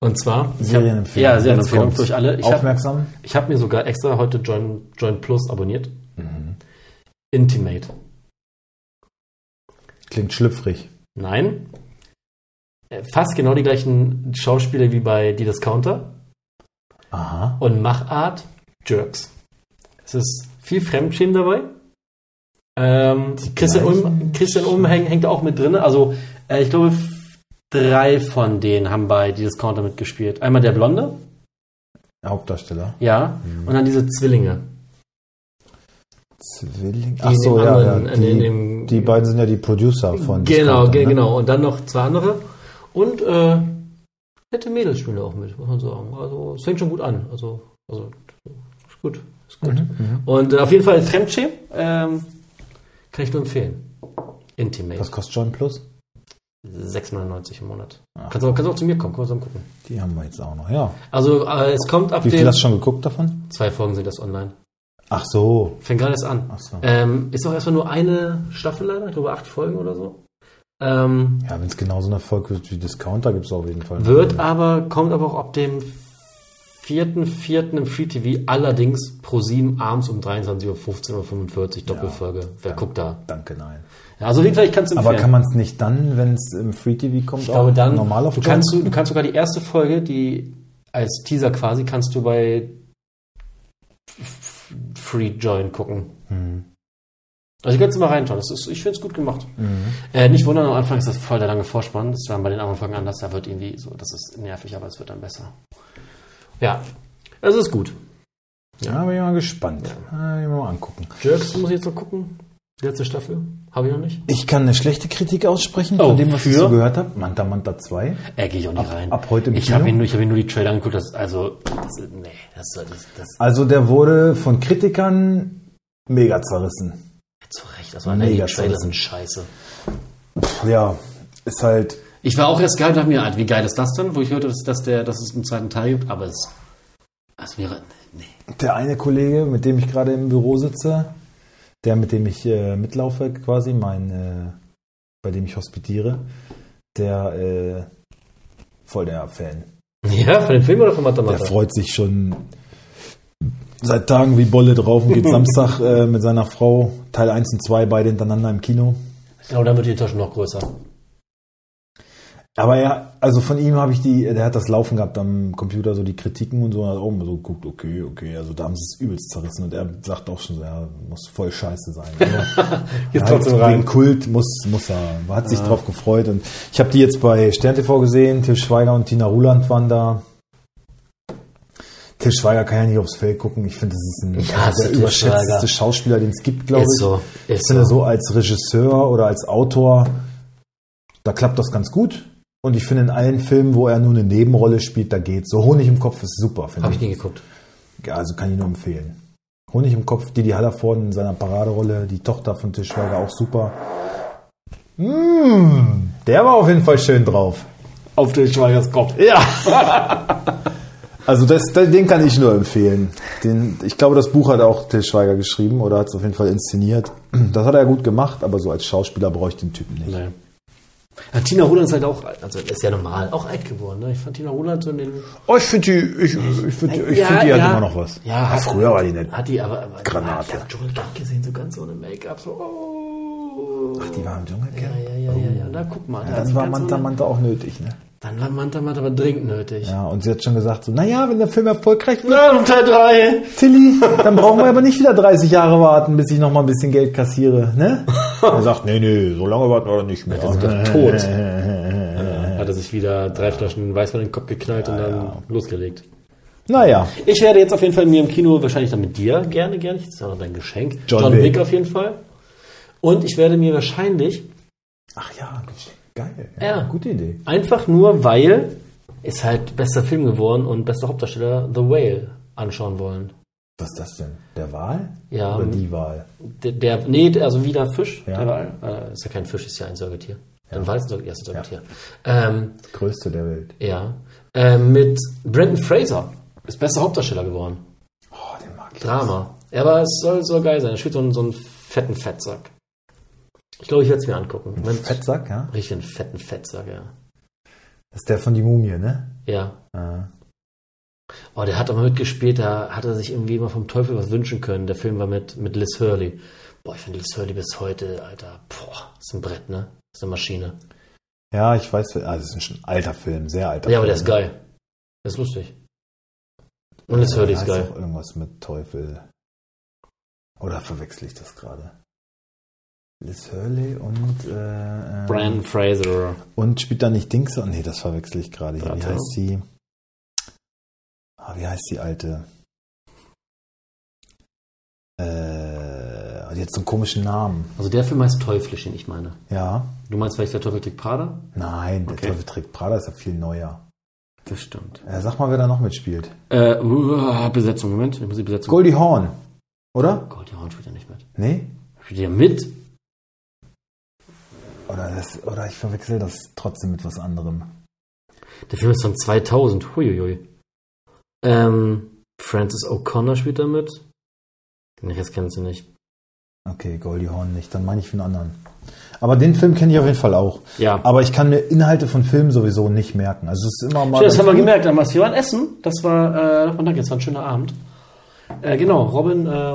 Und zwar. hab- Serienempfehlung. Ja, Serienempfehlung euch alle. Ich habe Aufmerksam. ich hab mir sogar extra heute Join, Join Plus abonniert. Intimate. Klingt schlüpfrig. Nein. Äh, Fast genau die gleichen Schauspieler wie bei Die Discounter. Aha. Und Machart Jerks. Es ist viel Fremdschämen dabei. Ähm, Christian, Ulm, Christian Ulm hängt, hängt auch mit drin. Also, äh, ich glaube, drei von denen haben bei Die Discounter mitgespielt. Einmal der Blonde, Hauptdarsteller. ja, und dann diese Zwillinge. Zwilling. Die Ach so, ja, ja. anderen- in Die, dem- die beiden sind ja die Producer von Genau, Discounter, ge ne? genau. Und dann noch zwei andere. Und äh, nette Mädels spielen auch mit, muss man sagen. Also es fängt schon gut an. Also, also ist gut. Ist gut. Mhm, Und äh, auf jeden Fall Fremdschämen ähm, kann ich nur empfehlen. Intimate. Was kostet John Plus? 6,99 im Monat. Ah. Kannst, auch, kannst auch zu mir kommen, können wir zusammen gucken. Die haben wir jetzt auch noch, ja. Also äh, es kommt ab Wie viel dem... hast du schon geguckt davon? Zwei Folgen sind das online. Ach so. Fängt gerade erst an. Ach so. Ähm, ist auch erstmal nur eine Staffel leider, ich glaube acht Folgen oder so. Ähm, Ja, wenn es genauso ein Erfolg wird wie Discounter, gibt es auf jeden Fall. Wird aber, kommt aber auch ab dem 4.4. im Free TV, allerdings pro 7 abends um 23.15 Uhr 45 Doppelfolge. Wer guckt da? Danke, nein. Ja, also auf jeden Fall, ich kann es empfehlen. Aber kann man es nicht dann, wenn es im Free TV kommt, ich glaube dann, normal auf du kannst, du, du kannst sogar die erste Folge, die als Teaser quasi, kannst du bei Free Join gucken. Also ich könnte mal reinschauen. Das ist, ich finde es gut gemacht. Äh, nicht wundern, am Anfang ist das voll der lange Vorspann. Das war bei den anderen Folgen anders. Da wird irgendwie so, das ist nervig, aber es wird dann besser. Ja, es ist gut. Ja, bin ich mal gespannt. Ja. ich mal angucken. Jerks muss ich jetzt noch gucken. Letzte Staffel. Habe ich noch nicht. Ich kann eine schlechte Kritik aussprechen Oh, von dem, was ich für? so gehört habe. Manta Manta 2. Äh, gehe ich auch nicht rein. ab heute im ich habe ihn, nur- ich hab ihn nur die Trailer angeguckt. Das, also, das, nee, das, das, das, Also der wurde von Kritikern mega zerrissen. zu Recht. Das waren die Mega Trailer zerrissen. sind scheiße. Ja, ist halt. Ich war auch erst geil und dachte mir, wie geil ist das denn? Wo ich hörte, dass, dass, der, dass es einen zweiten Teil gibt, aber es, es wäre, nee. Der eine Kollege, mit dem ich gerade im Büro sitze, der, mit dem ich äh, mitlaufe quasi, mein, äh, bei dem ich hospitiere, der äh, voll der Fan. Ja, von dem Film oder von Der Matamata? freut sich schon seit Tagen wie Bolle drauf und geht Samstag äh, mit seiner Frau Teil 1 und 2 beide hintereinander im Kino. Ich glaube, dann wird die Enttäuschung noch größer. Aber ja, also von ihm habe ich die, der hat das laufen gehabt am Computer, so die Kritiken und so, und hat auch immer so geguckt, okay, okay, also da haben sie es übelst zerrissen und er sagt auch schon, so, ja, muss voll scheiße sein. Geht halt trotzdem rein. wegen Kult muss, muss er, man hat sich drauf gefreut und ich habe die jetzt bei Stern TV gesehen, Til Schweiger und Tina Ruland waren da. Til Schweiger kann ja nicht aufs Feld gucken. Ich finde, das ist ein hasse der Til überschätzteste. Schauspieler, den es gibt, glaube ich. so, Ich ist finde, so. so als Regisseur oder als Autor, da klappt das ganz gut. Und ich finde, in allen Filmen, wo er nur eine Nebenrolle spielt, da geht's. So Honig im Kopf ist super, finde Habe ich. ich nie geguckt. Ja, also kann ich nur empfehlen. Honig im Kopf, Didi Hallervorden in seiner Paraderolle, die Tochter von Til Schweiger auch super. Mm, der war auf jeden Fall schön drauf. Auf den Schweigers Kopf. Ja. Also das, den kann ich nur empfehlen. Den, ich glaube, das Buch hat auch Til Schweiger geschrieben oder hat es auf jeden Fall inszeniert. Das hat er gut gemacht, aber so als Schauspieler brauche ich den Typen nicht. Nee. Ja, Tina Roland ist halt auch, also ist ja normal, auch alt geworden. Ne? Ich fand Tina Roland so in den. Oh, ich finde die, ich, ich find, die- ich Ja, find, die hat ja. immer noch was. Ja, hat- früher war die nett. Hat die aber. aber Granate. Ich hab Dschungelcamp gesehen, so ganz ohne Make-up. So, oh. Ach, die war im Ja, Dschungelcamp. ja, ja, ja, ja. Na, guck mal. hat Dann war Manta Manta auch nötig, ne? Dann war Manta Manta aber dringend nötig. Ja, und sie hat schon gesagt, so, naja, wenn der Film erfolgreich wird, Ja, Teil 3. Tilly, dann brauchen wir aber nicht wieder 30 Jahre warten, bis ich noch mal ein bisschen Geld kassiere, ne? Er sagt, nee, nee, so lange warten wir doch nicht mehr. sind doch tot. Hat er sich wieder drei Flaschen Weißwein in den Kopf geknallt und dann losgelegt. Naja, Ich werde jetzt auf jeden Fall mir im Kino wahrscheinlich dann mit dir gerne, gerne. Das ist ja noch dein Geschenk. John John, Wick. Auf jeden Fall. Und ich werde mir wahrscheinlich ach ja, geil. Ja. Gute Idee. einfach nur, weil ist halt bester Film geworden und bester Hauptdarsteller The Whale anschauen wollen. Was ist das denn? Der Wahl? Ja, Oder die Wahl? der, der nee, der- also wieder Fisch, Ja. der Wal. Äh, ist ja kein Fisch, ist ja ein Säugetier. Es ein. Ja, ist ein Säugetier. Ähm, Größte der Welt. ja. Ähm, mit Brandon Fraser ist bester Hauptdarsteller geworden. Oh, den mag ich. Drama. Ja, aber es soll so geil sein. Er spielt so einen, so einen fetten Fettsack. Ich glaube, ich werde es mir angucken. Moment. Fettsack, ja? Richtig einen fetten Fettsack, ja. Das ist der von die Mumie, ne? Ja. Ja. Oh, der hat aber mitgespielt, da hat er sich irgendwie immer vom Teufel was wünschen können. Der Film war mit, mit Liz Hurley. Boah, ich finde Liz Hurley bis heute, Alter, boah, ist ein Brett, ne? Ist eine Maschine. Ja, ich weiß, ah, das ist schon ein alter Film, sehr alter Ja, aber Film. der ist geil. Der ist lustig. Und Liz Hurley ist geil. auch irgendwas mit Teufel. Oder verwechsel ich das gerade? Liz Hurley und äh, äh, Brandon Fraser. und spielt da nicht Dings? Nee, das verwechsel ich gerade hier. Wie heißt die? Ah, wie heißt die alte? Äh, die hat so einen komischen Namen. Also der Film heißt Teuflisch, den ich meine. Ja. Du meinst vielleicht der Teufel trägt Prada? Nein, der Okay. Teufel trägt Prada ist ja viel neuer. Das stimmt. Äh, sag mal, wer da noch mitspielt. Äh, uh, Besetzung, Moment, ich muss die Besetzung. Goldie Hawn, oder? Goldie Hawn spielt ja nicht mit. Nee? Spielt ja mit? Oder, das, oder ich verwechsel das trotzdem mit was anderem. Der Film ist von 2000. Huiuiui. Ähm, Francis O'Connor spielt da mit. Den Rest kennst du nicht. Okay, Goldie Hawn nicht, dann meine ich für einen anderen. Aber den Film kenne ich auf jeden Fall auch. Ja. Aber ich kann mir Inhalte von Filmen sowieso nicht merken. Also es ist immer mal. Schön, das haben wir gemerkt damals. Wir waren essen. Das war, äh, und danke, es war ein schöner Abend. Äh, genau, Robin äh,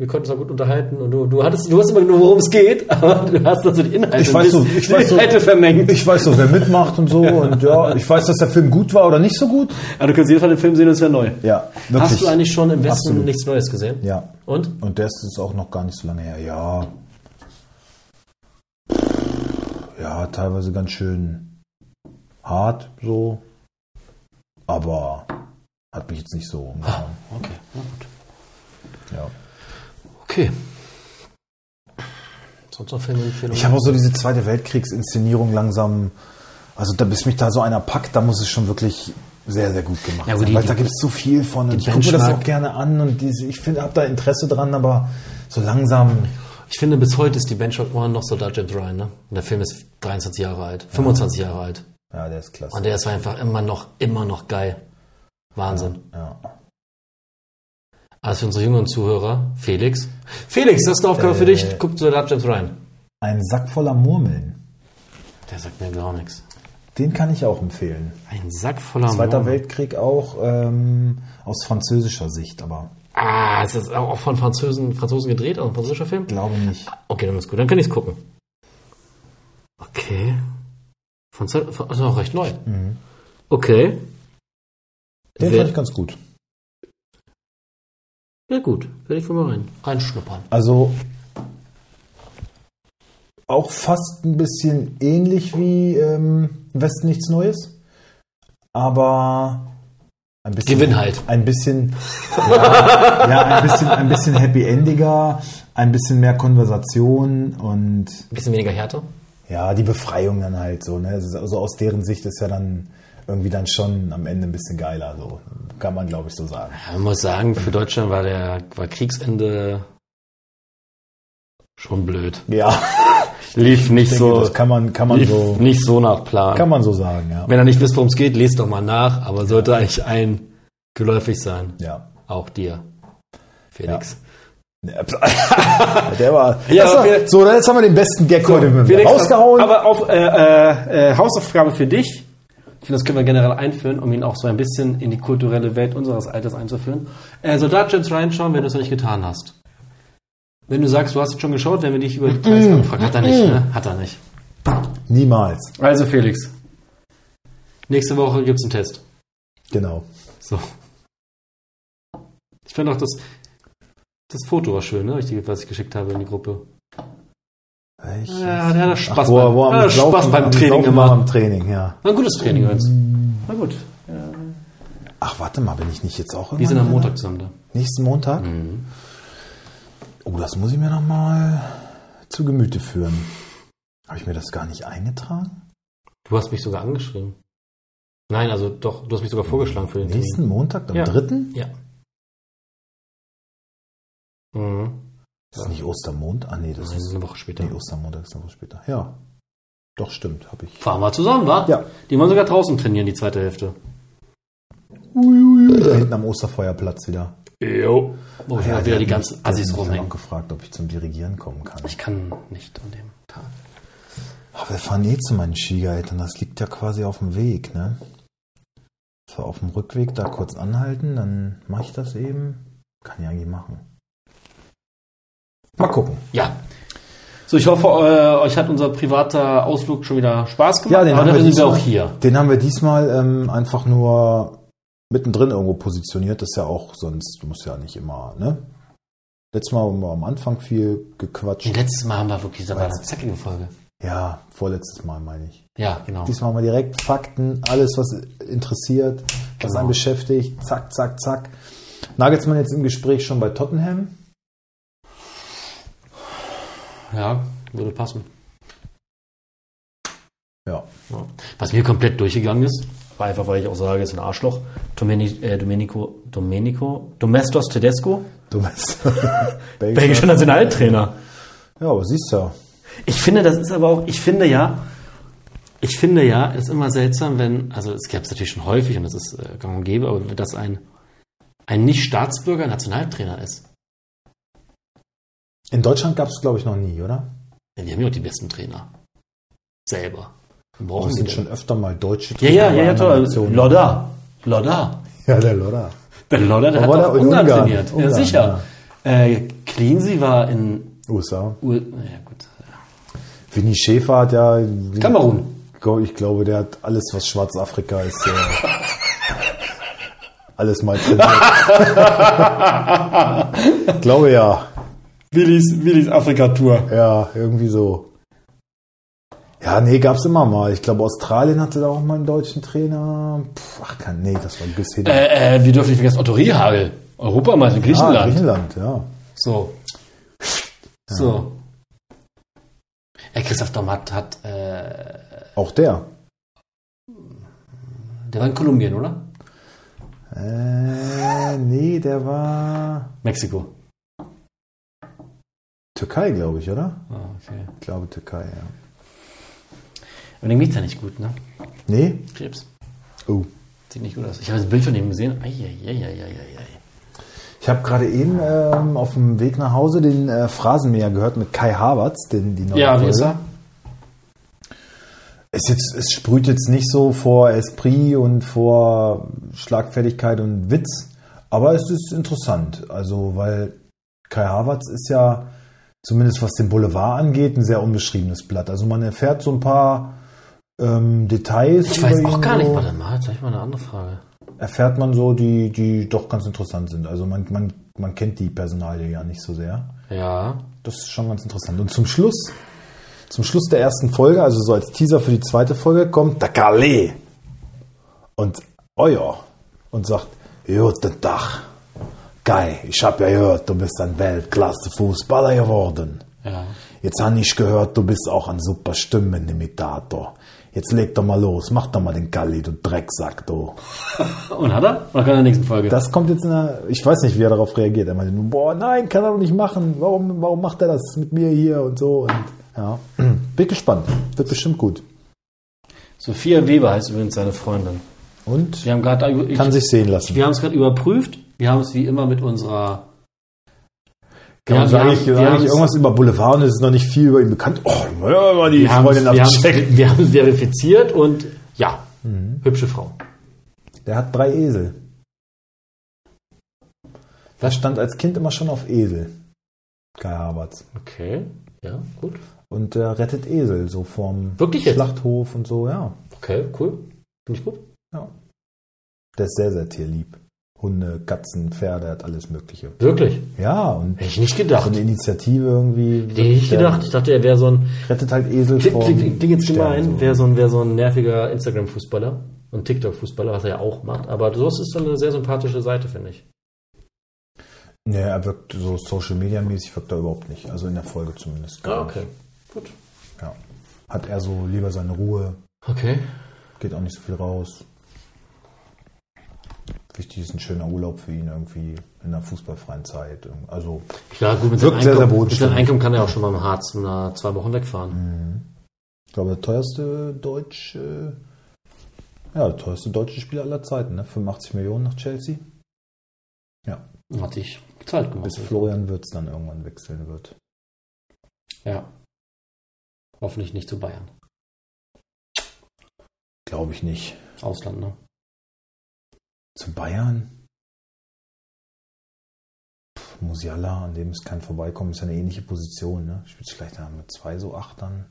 Wir konnten uns auch gut unterhalten und du, du hattest, du hast immer nur, worum es geht, aber du hast dazu die Inhalte, Ich weiß so, ich die weiß so, Inhalte vermengt. ich weiß so, wer mitmacht und so und ja, ich weiß, dass der Film gut war oder nicht so gut. Aber du kannst jedenfalls den Film sehen, das wäre neu. Ja, wirklich. Hast du eigentlich schon im Westen Absolut. nichts Neues gesehen? Ja. Und? Und der ist auch noch gar nicht so lange her. Ja. Ja, teilweise ganz schön hart so. Aber hat mich jetzt nicht so umgehauen. Okay, na gut. Ja. Okay. Sonst noch Filmempfehlungen? Ich habe auch so diese Zweite Weltkriegsinszenierung langsam. Also da bis mich da so einer packt, da muss es schon wirklich sehr, sehr gut gemacht Ja, sein. die- Weil da gibt es so viel von. Und die ich gucke mir das auch gerne an und diese, ich finde, habe da Interesse dran, aber so langsam. Ich finde, bis heute ist die Benchmark One noch Soldat James Ryan, ne? Und der Film ist 23 Jahre alt, 25 Jahre alt. Ja, der ist klasse. Und der ist einfach immer noch, immer noch geil. Wahnsinn. ja. Also für unsere jüngeren Zuhörer, Felix. Felix, das ist eine Aufgabe für Äh. dich. Guck Soldat James Ryan. Ein Sack voller Murmeln. Der sagt mir gar nichts. Den kann ich auch empfehlen. Ein Sack voller Zweiter Murmeln. Weltkrieg auch ähm, aus französischer Sicht, aber Ah, ist das auch von Franzosen, Franzosen gedreht, auch ein französischer Film? glaube nicht. Okay, dann ist gut. Dann kann ich es gucken. Okay. Von, von, ist auch recht neu. Okay. Den Wer- fand ich ganz gut. Ja gut, werde ich wohl mal rein, reinschnuppern. Also auch fast ein bisschen ähnlich wie ähm, Westen nichts Neues, aber ein bisschen Gewinn halt. Ein bisschen, ja, ja ein bisschen, ein bisschen happy endiger, ein bisschen mehr Konversation und Ein bisschen weniger Härte. ja, die Befreiung dann halt so. Ne? Also aus deren Sicht ist ja dann irgendwie dann schon am Ende ein bisschen geiler, so kann man glaube ich so sagen. Ja, man muss sagen, für Deutschland war der war Kriegsende schon blöd. Ja, Lief nicht ich denke, so, das kann man, kann man lief so, nicht so nach Plan. kann man so sagen, ja. Wenn ihr nicht wisst, worum es geht, lest doch mal nach, aber sollte eigentlich allen geläufig sein. Ja. Auch dir, Felix. Der war. Ja, das war wir- so, jetzt haben wir den besten Gag heute mit Felix, rausgehauen. Aber auf äh, äh, äh, Hausaufgabe für dich. Ich finde, das können wir generell einführen, um ihn auch so ein bisschen in die kulturelle Welt unseres Alters einzuführen. Äh, Soldat James reinschauen, wenn du es noch nicht getan hast. Wenn du sagst, du hast es schon geschaut, wenn wir dich über Details anfragen. Hat er nicht, ne? Hat er nicht. Niemals. Also Felix. Nächste Woche gibt es einen Test. Genau. So. Ich finde auch das, das Foto war schön, ne? Die- Was ich geschickt habe in die Gruppe. Ich, Ja, der hat Spaß, wo, beim, wo am hat Saufen- Spaß beim am Training gemacht. Am Training, ja. War ein gutes Training übrigens. Na gut. Ach, warte mal, bin ich nicht jetzt auch Wir sind am Montag zusammen da. Nächsten Montag? Oh, das muss ich mir noch mal zu Gemüte führen. Habe ich mir das gar nicht eingetragen? Du hast mich sogar angeschrieben. Nein, also doch, du hast mich sogar vorgeschlagen für den Nächsten Termin. Montag, am Ja. dritten? Ja. Mhm. Das ist nicht Ostermond? Ah, nee, das Das ist eine Woche später. Nee, Ostermontag ist eine Woche später. Ja. Doch, stimmt, habe ich. Fahren wir zusammen, wa? Ja. Die wollen sogar draußen trainieren, die zweite Hälfte. Da hinten am Osterfeuerplatz wieder. Jo. Wo ich Ja, wieder die hat ganzen Assis rumhängen. auch gefragt, ob ich zum Dirigieren kommen kann. Ich kann nicht an dem Tag. Aber wir fahren eh zu meinen Schwiegereltern. Das liegt ja quasi auf dem Weg, ne? So, auf dem Rückweg da kurz anhalten, dann mache ich das eben. Kann ich eigentlich machen. Mal gucken. Ja. So, ich hoffe, äh, euch hat unser privater Ausflug schon wieder Spaß gemacht. Ja, den haben wir sind wir diesmal- auch hier. Den haben wir diesmal ähm, einfach nur mittendrin irgendwo positioniert. Das ist ja auch sonst, du musst ja nicht immer, ne? Letztes Mal haben wir am Anfang viel gequatscht. Letztes Mal haben wir wirklich, da war eine zackige Folge. Ja, vorletztes Mal meine ich. Ja, genau. Diesmal haben wir direkt Fakten, alles, was interessiert, was Genau. einen beschäftigt, zack, zack, zack. Nagelsmann jetzt im Gespräch schon bei Tottenham. Ja, würde passen. Ja. Ja. Was mir komplett durchgegangen ist, war einfach, weil ich auch sage, ist ein Arschloch. Äh, Domenico, Domenico, Domestos Tedesco, Du bist belgischer Nationaltrainer. Ja, aber siehst ja. Ich finde, das ist aber auch, ich finde ja, ich finde ja, es ist immer seltsam, wenn, also es gab es natürlich schon häufig und das ist äh, gang und gäbe, aber dass ein, ein Nicht-Staatsbürger Nationaltrainer ist. In Deutschland gab es, glaube ich, noch nie, oder? Ja, wir haben ja auch die besten Trainer. Selber. Wir brauchen die sind schon öfter mal deutsche Ja, ja, ja, ja, toll. Lodda. Lodda. Ja, der Lodder. Der Lodda, der hat Lodder auch Ungarn, Ungarn. trainiert. ja, Ungarn, sicher. ja. Äh, Cleansey war in USA. U ja, gut. Vinny Schäfer hat ja. Kamerun. Ich glaube, der hat alles, was Schwarzafrika ist. Alles mal trainiert. ich glaube ja. Willis, Willis Afrika-Tour. Ja, irgendwie so. Ja, nee, gab's immer mal. Ich glaube, Australien hatte da auch mal einen deutschen Trainer. Puh, ach, nee, das war ein bisschen. Äh, äh, wir dürfen nicht vergessen, Otto Rehagel. Europameister in Griechenland. Griechenland, ja. So. So. Äh, Christoph Dommat hat, äh, Auch der. der war in Kolumbien, oder? Äh, nee, der war Mexiko. Türkei, glaube ich, oder? Ah, okay. Ich glaube Türkei, ja. Aber dem geht's ja nicht gut, ne? Nee? Krebs. Oh. Sieht nicht gut aus. Ich habe das Bild von ihm gesehen. Eieieiei. Ich habe gerade eben ähm, auf dem Weg nach Hause den äh, Phrasenmäher gehört mit Kai Havertz, den die neue Ja, wie Folge. ist er? Es, jetzt, es sprüht jetzt nicht so vor Esprit und vor Schlagfertigkeit und Witz, aber es ist interessant. Also, weil Kai Havertz ist ja, zumindest was den Boulevard angeht, ein sehr unbeschriebenes Blatt. Also man erfährt so ein paar ähm, Details. Ich weiß auch gar nicht. Warte mal, jetzt habe ich mal eine andere Frage. Erfährt man so, die, die doch ganz interessant sind. Also man, man, man kennt die Personalie ja nicht so sehr. Ja. Das ist schon ganz interessant. Und zum Schluss, zum Schluss der ersten Folge, also so als Teaser für die zweite Folge, kommt der Calais und Euer und sagt, Guten Tag, Kai, ich habe ja gehört, du bist ein Weltklasse-Fußballer geworden. Ja. Jetzt habe ich gehört, du bist auch ein super Stimmenimitator. Jetzt leg doch mal los, mach doch mal den Kalli, du Drecksack, du. Und hat er? Oder kann er in der nächsten Folge? Das kommt jetzt in der, ich weiß nicht, wie er darauf reagiert. Er meinte nur, boah, nein, kann er doch nicht machen. Warum, warum macht er das mit mir hier und so? Und ja, bin gespannt. Wird bestimmt gut. Sophia Weber heißt übrigens seine Freundin. Und Wir haben gerade kann sich sehen lassen. wir haben es gerade überprüft. Wir haben es wie immer mit unserer Kann Ja, man wir sagen, haben- ich, sag ich irgendwas über Boulevard und es ist noch nicht viel über ihn bekannt. Oh, mal die wir haben Freundin abchecken. wir haben es verifiziert und ja, hübsche Frau. Der hat drei Esel. Das stand als Kind immer schon auf Esel. Kai Havertz. Okay, ja, gut. Und er rettet Esel, so vom Wirklich jetzt? Schlachthof und so, ja. Okay, cool. Finde ich gut. Ja. Der ist sehr, sehr tierlieb. Hunde, Katzen, Pferde, hat alles Mögliche. Wirklich? Ja, und Hätte ich nicht so gedacht. eine Initiative irgendwie. Hätte ich nicht gedacht. Ich dachte, er wäre so ein Rettet halt Esel Klingt, jetzt gemein, so. wäre so, ein- wär so ein nerviger Instagram-Fußballer und TikTok-Fußballer, was er ja auch macht. Aber sowas ist dann eine sehr sympathische Seite, finde ich. Nee, er wirkt so Social Media mäßig wirkt er überhaupt nicht. Also in der Folge zumindest. gar Ah, okay. Gut. nicht. Ja. Hat er so lieber seine Ruhe, Okay. geht auch nicht so viel raus. Wichtig ist ein schöner Urlaub für ihn irgendwie in der fußballfreien Zeit. Also Ja, gut, mit Wirkt seinem sehr, sehr Einkommen, mit bodenständig. Einkommen kann er auch schon mal im Harz nach zwei Wochen wegfahren. Ich glaube, der teuerste deutsche, ja, der teuerste deutsche Spieler aller Zeiten, ne? 85 Millionen nach Chelsea. Ja, Hat sich gezahlt gemacht. bis Florian Wirtz dann irgendwann wechseln wird. Ja. Hoffentlich nicht zu Bayern. Glaube ich nicht. Ausland, ne? Zu Bayern? Puh, Musiala, an dem ist kein Vorbeikommen, ist ja eine ähnliche Position, ne? Spielt vielleicht da mit zwei so Achtern.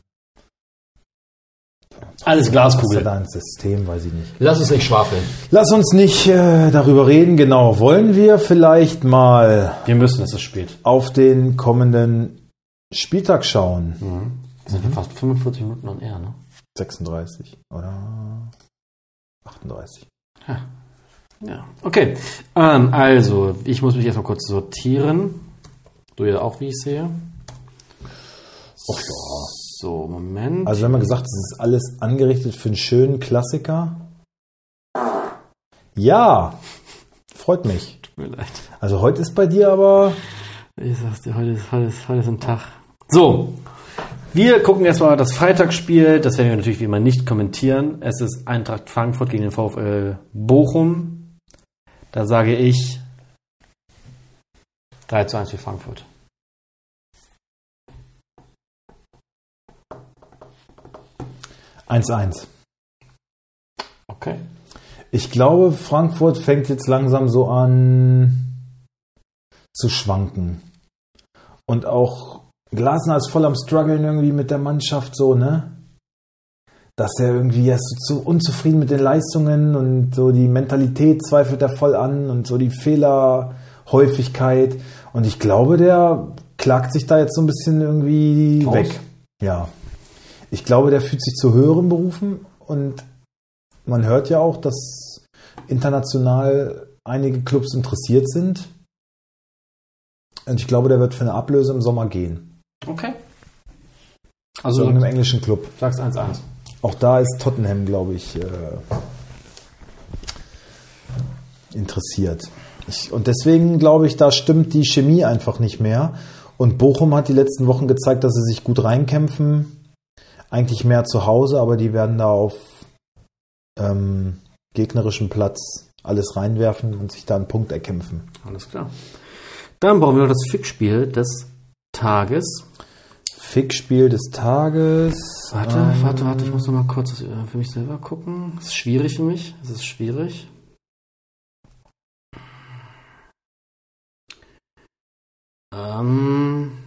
Alles Glaskugel. er da ins System, weiß ich nicht. Lass uns nicht schwafeln. Lass uns nicht äh, darüber reden, genau. Wollen wir vielleicht mal Wir müssen, es ist spät. auf den kommenden Spieltag schauen? Mhm. Wir sind fast 45 Minuten on air, ne? 36 oder 38. Ja, okay. Ähm, also, ich muss mich erstmal kurz sortieren. Du ja auch, wie ich sehe. Och ja. So, Moment. Also wenn man gesagt, es ist alles angerichtet für einen schönen Klassiker. Ja, freut mich. Tut mir leid. Also heute ist bei dir aber Ich sag's dir, heute ist, heute ist, heute ist ein Tag. So, wir gucken erstmal das Freitagsspiel. Das werden wir natürlich wie immer nicht kommentieren. Es ist Eintracht Frankfurt gegen den VfL Bochum. Da sage ich 3 zu 1 für Frankfurt. eins eins. Okay. Ich glaube, Frankfurt fängt jetzt langsam so an zu schwanken. Und auch Glasner ist voll am struggeln irgendwie mit der Mannschaft, so, ne? Dass er irgendwie erst so unzufrieden mit den Leistungen und so die Mentalität zweifelt er voll an und so die Fehlerhäufigkeit. Und ich glaube, der klagt sich da jetzt so ein bisschen irgendwie Aus? weg. Ja. Ich glaube, der fühlt sich zu höheren Berufen und man hört ja auch, dass international einige Clubs interessiert sind. Und ich glaube, der wird für eine Ablöse im Sommer gehen. Okay. Zu Also einem du englischen Club. sagst 1-1. Auch da ist Tottenham, glaube ich, äh, interessiert. Ich, und deswegen glaube ich, da stimmt die Chemie einfach nicht mehr. Und Bochum hat die letzten Wochen gezeigt, dass sie sich gut reinkämpfen. Eigentlich mehr zu Hause, aber die werden da auf ähm, gegnerischem Platz alles reinwerfen und sich da einen Punkt erkämpfen. Alles klar. Dann brauchen wir noch das Fickspiel des Tages. Fickspiel des Tages. Warte, Ähm, warte, warte, ich muss noch mal kurz äh, für mich selber gucken. Das ist schwierig für mich. Es ist schwierig. Ähm.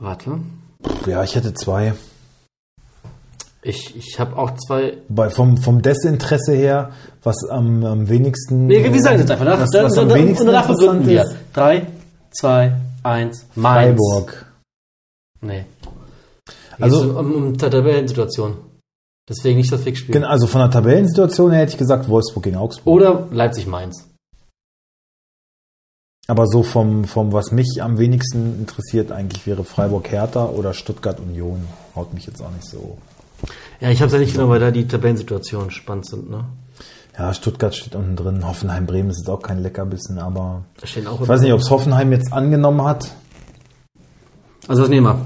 Warte. Ja, ich hätte zwei. Ich, ich habe auch zwei. Bei, vom, vom Desinteresse her, was am, am wenigsten. Wir, wir sagen jetzt einfach. Was, dann, was dann, am dann, wenigsten und danach begründen wir. interessant ist. 3, 2, 1, Mainz. Freiburg. Nee. Also- um, um der Tabellensituation. Deswegen nicht das Fixspiel. Genau, Also von der Tabellensituation her hätte ich gesagt Wolfsburg gegen Augsburg. Oder Leipzig-Mainz. Aber so vom, vom, was mich am wenigsten interessiert, eigentlich wäre Freiburg Hertha oder Stuttgart Union. Haut mich jetzt auch nicht so. Ja, ich habe es ja nicht genommen, weil da die Tabellensituationen spannend sind. Ne? Ja, Stuttgart steht unten drin. Hoffenheim Bremen ist jetzt auch kein Leckerbissen, aber ich weiß nicht, ob es Hoffenheim jetzt angenommen hat. Also was nehmen wir?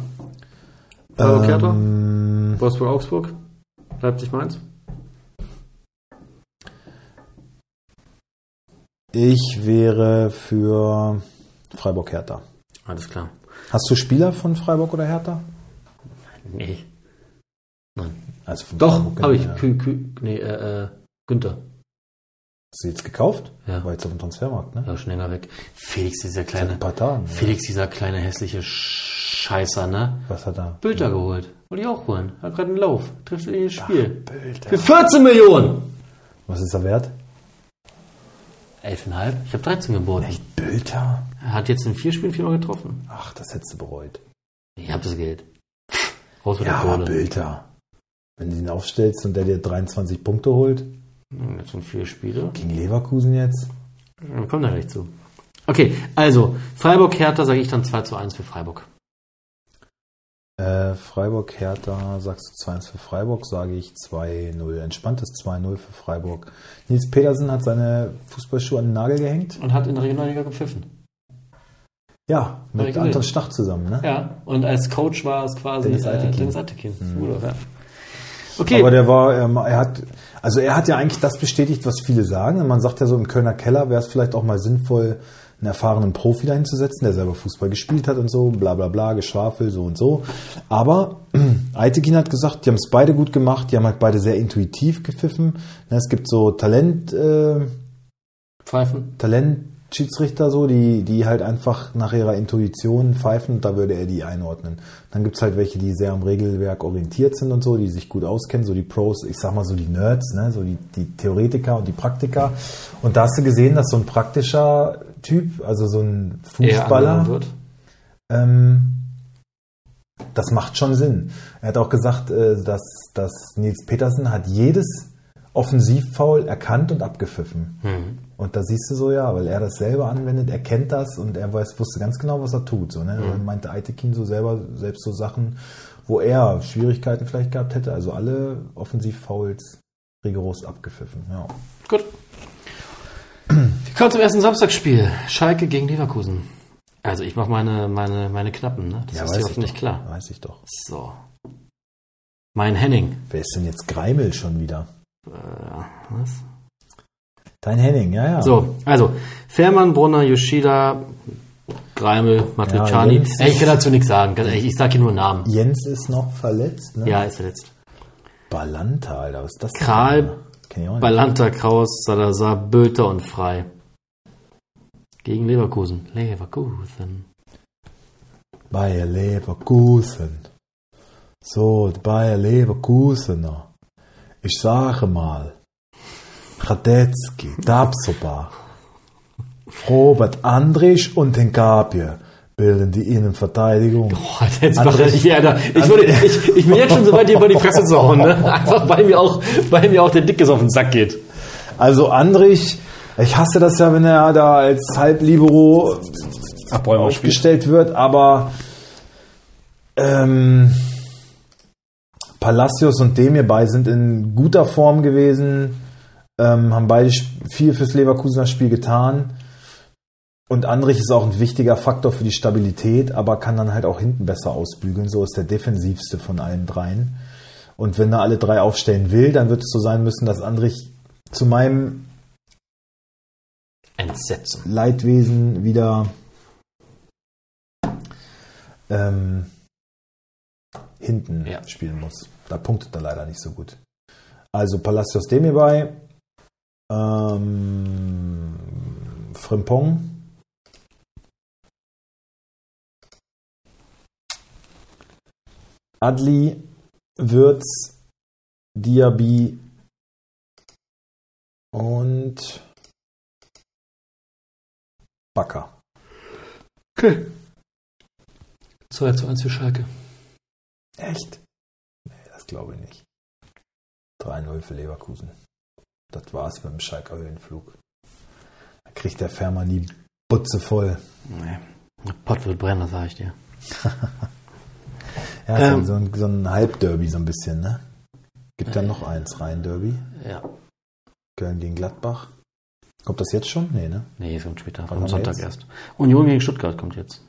Freiburg? Ähm, Wolfsburg, Augsburg? Leipzig-Mainz? ich wäre für Freiburg Hertha. Alles klar. Hast du Spieler von Freiburg oder Hertha? Nee. Also von Doch, habe ich. ja. Kü, Kü, nee, äh, äh, Günther. Hast du jetzt gekauft? Ja. War jetzt auf dem Transfermarkt, ne? Ja, schon länger weg. Felix, dieser Seit kleine. ein paar Tagen. ja. Felix, dieser kleine hässliche Scheißer, ne? Was hat er? Bilder geholt. Wollte ich auch holen. Hat gerade einen Lauf. Trifft in das Spiel. Bilder. Für 14 Millionen! Was ist er wert? 11,5? Ich habe 13 geboten. Echt Bilder? Er hat jetzt in vier Spielen viermal getroffen. Ach, das hättest du bereut. Ich habe das Geld. Raus mit Ja, der aber Kohle. Bilder. Wenn du ihn aufstellst und der dir 23 Punkte holt, Hm, Jetzt sind vier Spiele. gegen Leverkusen jetzt. Dann kommen da gleich zu. Okay, also Freiburg-Hertha sage ich dann 2 zu 1 für Freiburg. Äh, Freiburg, Hertha, sagst du 2-1 für Freiburg, sage ich 2-0. Entspanntes 2-0 für Freiburg. Nils Petersen hat seine Fußballschuhe an den Nagel gehängt. Und hat in der Regionalliga gepfiffen. Ja, mit. Anton Stach zusammen, ne? Ja, und als Coach war es quasi Dennis äh, Eitekin. Dennis Eitekin. Rudolf, ja. Okay, Aber der war, ähm, er hat, also er hat ja eigentlich das bestätigt, was viele sagen. Man sagt ja so, im Kölner Keller wäre es vielleicht auch mal sinnvoll, einen erfahrenen Profi dahin zu setzen, der selber Fußball gespielt hat und so, bla bla bla, Geschwafel, so und so. Aber Eitekin hat gesagt, die haben es beide gut gemacht, die haben halt beide sehr intuitiv gepfiffen. Ne, Es gibt so Talent, äh, Pfeifen. Talentschiedsrichter so, die, die halt einfach nach ihrer Intuition pfeifen, da würde er die einordnen. Dann gibt's halt welche, die sehr am Regelwerk orientiert sind und so, die sich gut auskennen, so die Pros, ich sag mal so die Nerds, ne, so die, die Theoretiker und die Praktiker. Und da hast du gesehen, dass so ein praktischer Typ, also so ein Fußballer, wird. ähm, das macht schon Sinn. Er hat auch gesagt, äh, dass, dass Nils Petersen hat jedes Offensivfoul erkannt und abgepfiffen. Hm. Und da siehst du so, ja, weil er das selber anwendet, er kennt das und er weiß, wusste ganz genau, was er tut. So, ne? Dann meinte Eitekin so selber, selbst so Sachen, wo er Schwierigkeiten vielleicht gehabt hätte. Also alle Offensivfouls rigoros abgepfiffen. Ja. Gut. Wir kommen zum ersten Samstagsspiel. Schalke gegen Leverkusen. Also ich mache meine, meine, meine Knappen, ne? Das ja, ist dir ich hoffentlich doch. klar. Weiß ich doch. So. Mein Henning. Wer ist denn jetzt Greimel schon wieder? Äh, was? Dein Henning, ja, ja. So, also Fährmann, Brunner, Yoshida, Greimel, Matriciani. Ja, Ey, ich kann dazu nichts sagen. Ehrlich, Ich sage hier nur Namen. Jens ist noch verletzt, ne? Ja, ist verletzt. Balanta, Alter, was ist das? Kral. Balanta, Kraus, Salazar, Bülter und Frei. Gegen Leverkusen. Leverkusen. Bayer Leverkusen. So, Bayer Leverkusener. Ich sage mal, Radetzky, Dabsoba, Robert Andrich und Hinkapje bilden die Innenverteidigung. Boah, jetzt mach ich, da, ich, würde, ich, ich bin jetzt schon so weit, dir über die Fresse zu hauen. Ne? Einfach weil mir, auch, weil mir auch der Dickes auf den Sack geht. Also Andrich, ich hasse das ja, wenn er da als Halblibero aufgestellt wird, aber ähm, Palacios und Demir bei sind in guter Form gewesen, ähm, haben beide viel fürs Leverkusener Spiel getan. Und Andrich ist auch ein wichtiger Faktor für die Stabilität, aber kann dann halt auch hinten besser ausbügeln. So ist der defensivste von allen dreien. Und wenn er alle drei aufstellen will, dann wird es so sein müssen, dass Andrich zu meinem Entsetzen. Leidwesen wieder ähm, hinten Ja. spielen muss. Da punktet er leider nicht so gut. Also Palacios Demir bei, ähm, Frimpong, Adli, Würz, Diaby und Bakker. Okay. 2 zu 1 für Schalke. Echt? Nee, das glaube ich nicht. 3-0 für Leverkusen. Das war's mit dem Schalker Höhenflug. Da kriegt der Fährmann die Butze voll. Nee. Der Pott wird brennen, sage ich dir. Ja, Ähm. so ein, so ein Halbderby so ein bisschen, ne? Gibt ja noch eins rein, Derby. Ja. Köln gegen Gladbach. Kommt das jetzt schon? Nee, ne? Nee, es kommt später. Am Sonntag jetzt? erst. Union gegen Stuttgart kommt jetzt.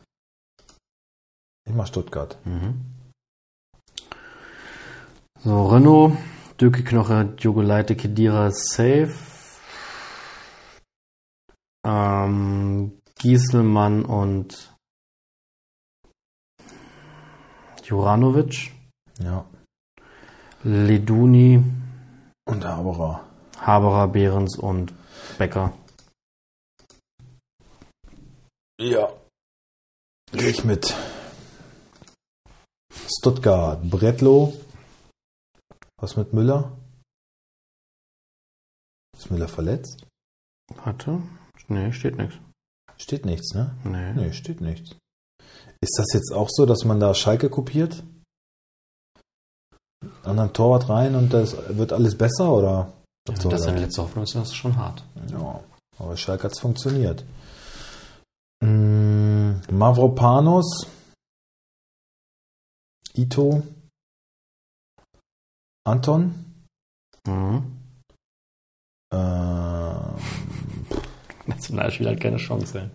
Mach Stuttgart. Mhm. So, Renault, Döke Knoche, Diogo Leite, Kedira, Safe. Ähm, Gieselmann und Juranovic. Ja. Leduni, Und Haberer. Haberer, Behrens und Becker. Ja. Gehe ich mit. Stuttgart. Bretlo. Was mit Müller? Ist Müller verletzt? Warte. Nee, steht nichts. Steht nichts, ne? Nee. Nee, steht nichts. Ist das jetzt auch so, dass man da Schalke kopiert? Anderen Torwart rein und das wird alles besser oder? Soll das das? seine letzte Hoffnung ist, das ist schon hart. Ja, aber Schalke hat es funktioniert. Mm, Mavropanos, Ito, Anton, Mhm. ähm, Nationalspieler hat keine Chance.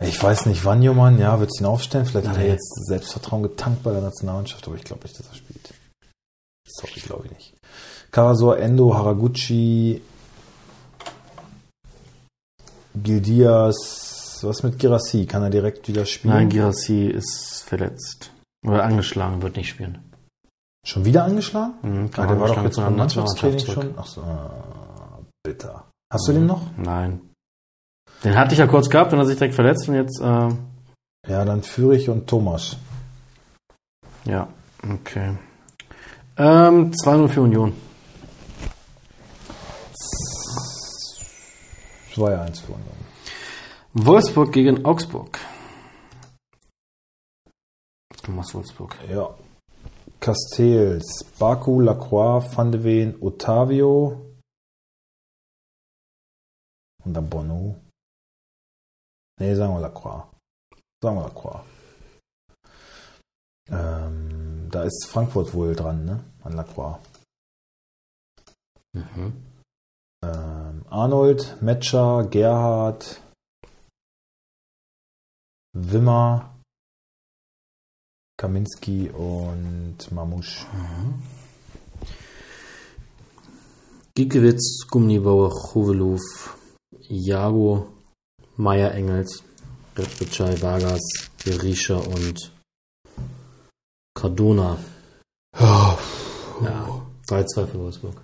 Ich weiß nicht, Wanjoman, ja, wird ihn aufstellen. Vielleicht hat er jetzt Selbstvertrauen getankt bei der Nationalmannschaft, aber ich glaube nicht, dass er spielt. Sorry, glaube ich nicht. Karasor, Endo, Haraguchi, Gildias, was mit Girassi? Kann er direkt wieder spielen? Nein, Girassi ist verletzt. Oder angeschlagen, wird nicht spielen. Schon wieder angeschlagen? Mhm, Ah, der war doch jetzt beim Mannschaftstraining zurück. schon. Ach so, ah, bitter. Hast du den noch? Nein. Den hatte ich ja kurz gehabt, dann hat er sich direkt verletzt und jetzt, äh, Ja, dann Fürich und Thomas. ja, okay. Ähm, 2-0 für Union. 2-1 für Union. Wolfsburg gegen Augsburg. Du machst Wolfsburg. Ja. Castells, Baku, Lacroix, Van de Ven, Otavio. Und dann Bono. Nee, sagen wir Lacroix. Sagen wir Lacroix. Ähm, da ist Frankfurt wohl dran, ne? An Lacroix. Mhm. Ähm, Arnold, Metscher, Gerhard, Wimmer, Kaminski und Mamouche. Giekewitz, Gumnibauer, Choveluf, Jago, Meier Engels, Retbitschei, Vargas, Berisha und Cardona. Ja, 3-2 für Wolfsburg.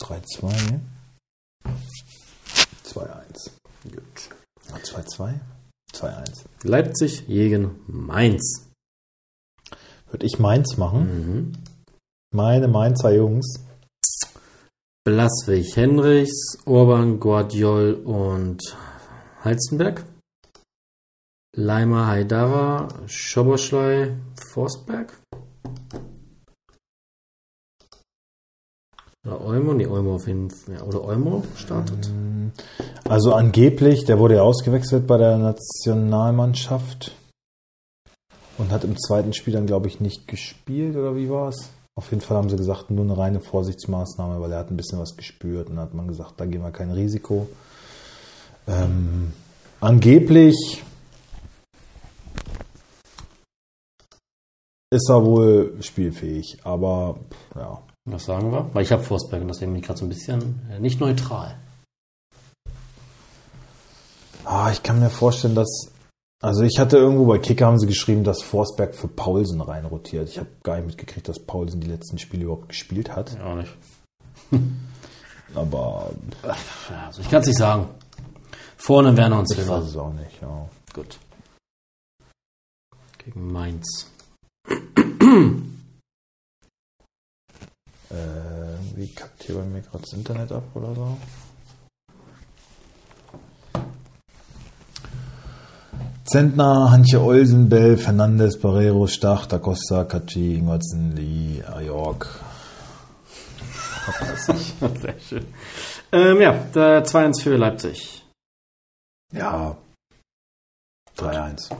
3-2, ne? 2-1. Gut. 2-2? 2-1. Leipzig gegen Mainz. Würde ich Mainz machen. Meine Mainzer Jungs. Blaswig, Henrichs, Orban, Guardiol und Halstenberg. Leimer, Haidara, Schoboschlei, Forsberg. Oder Olmo, nee, Olmo auf jeden Fall. Ja, oder Olmo startet. Also angeblich, der wurde ja ausgewechselt bei der Nationalmannschaft und hat im zweiten Spiel dann, glaube ich, nicht gespielt oder wie war es? Auf jeden Fall haben sie gesagt, nur eine reine Vorsichtsmaßnahme, weil er hat ein bisschen was gespürt und hat man gesagt, da gehen wir kein Risiko. Ähm, angeblich ist er wohl spielfähig, aber ja. Was sagen wir? Weil ich habe Forsberg und deswegen bin ich gerade so ein bisschen äh, nicht neutral. Ah, ich kann mir vorstellen, dass. Also ich hatte irgendwo bei Kicker haben sie geschrieben, dass Forsberg für Paulsen reinrotiert. Ich habe gar nicht mitgekriegt, dass Paulsen die letzten Spiele überhaupt gespielt hat. Ja, auch nicht. Aber also ich kann es nicht sagen. Vorne Werner und ich weiß es auch nicht. Ja. Gut. Gegen Mainz. Äh, wie kackt hier bei mir gerade das Internet ab oder so? Zentner, Hanche Olsen, Bell, Fernandes, Barrero, Stach, Da Costa, Kaci, Ingwertsen, Lee, Ajork. Sehr schön. Ähm, ja, der 2-1 für Leipzig. Ja. 3-1.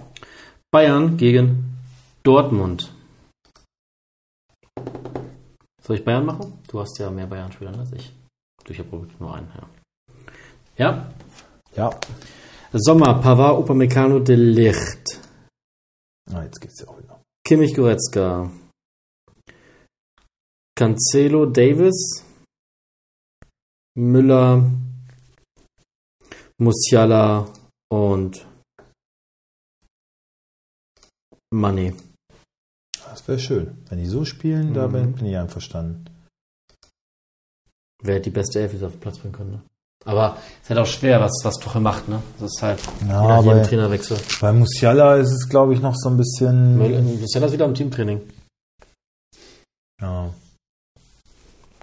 Bayern gegen Dortmund. Soll ich Bayern machen? Du hast ja mehr Bayern-Spieler als ich. Du, Ich habe nur einen, ja. Ja? Ja. Sommer, Pavard, Upamecano, De Licht. Ah, jetzt geht's ja auch wieder. Kimmich, Goretzka. Cancelo, Davis. Müller. Musiala und Money. Das wäre schön. Wenn die so spielen, da Mhm. bin, bin ich einverstanden. Wer die beste Elf auf den Platz bringen können. Aber es ist halt auch schwer, was, was Tuchel macht. Ne? Das ist halt Ja, nach jedem Trainerwechsel. Bei Musiala ist es, glaube ich, noch so ein bisschen. Musiala ist wieder im Teamtraining. Ja.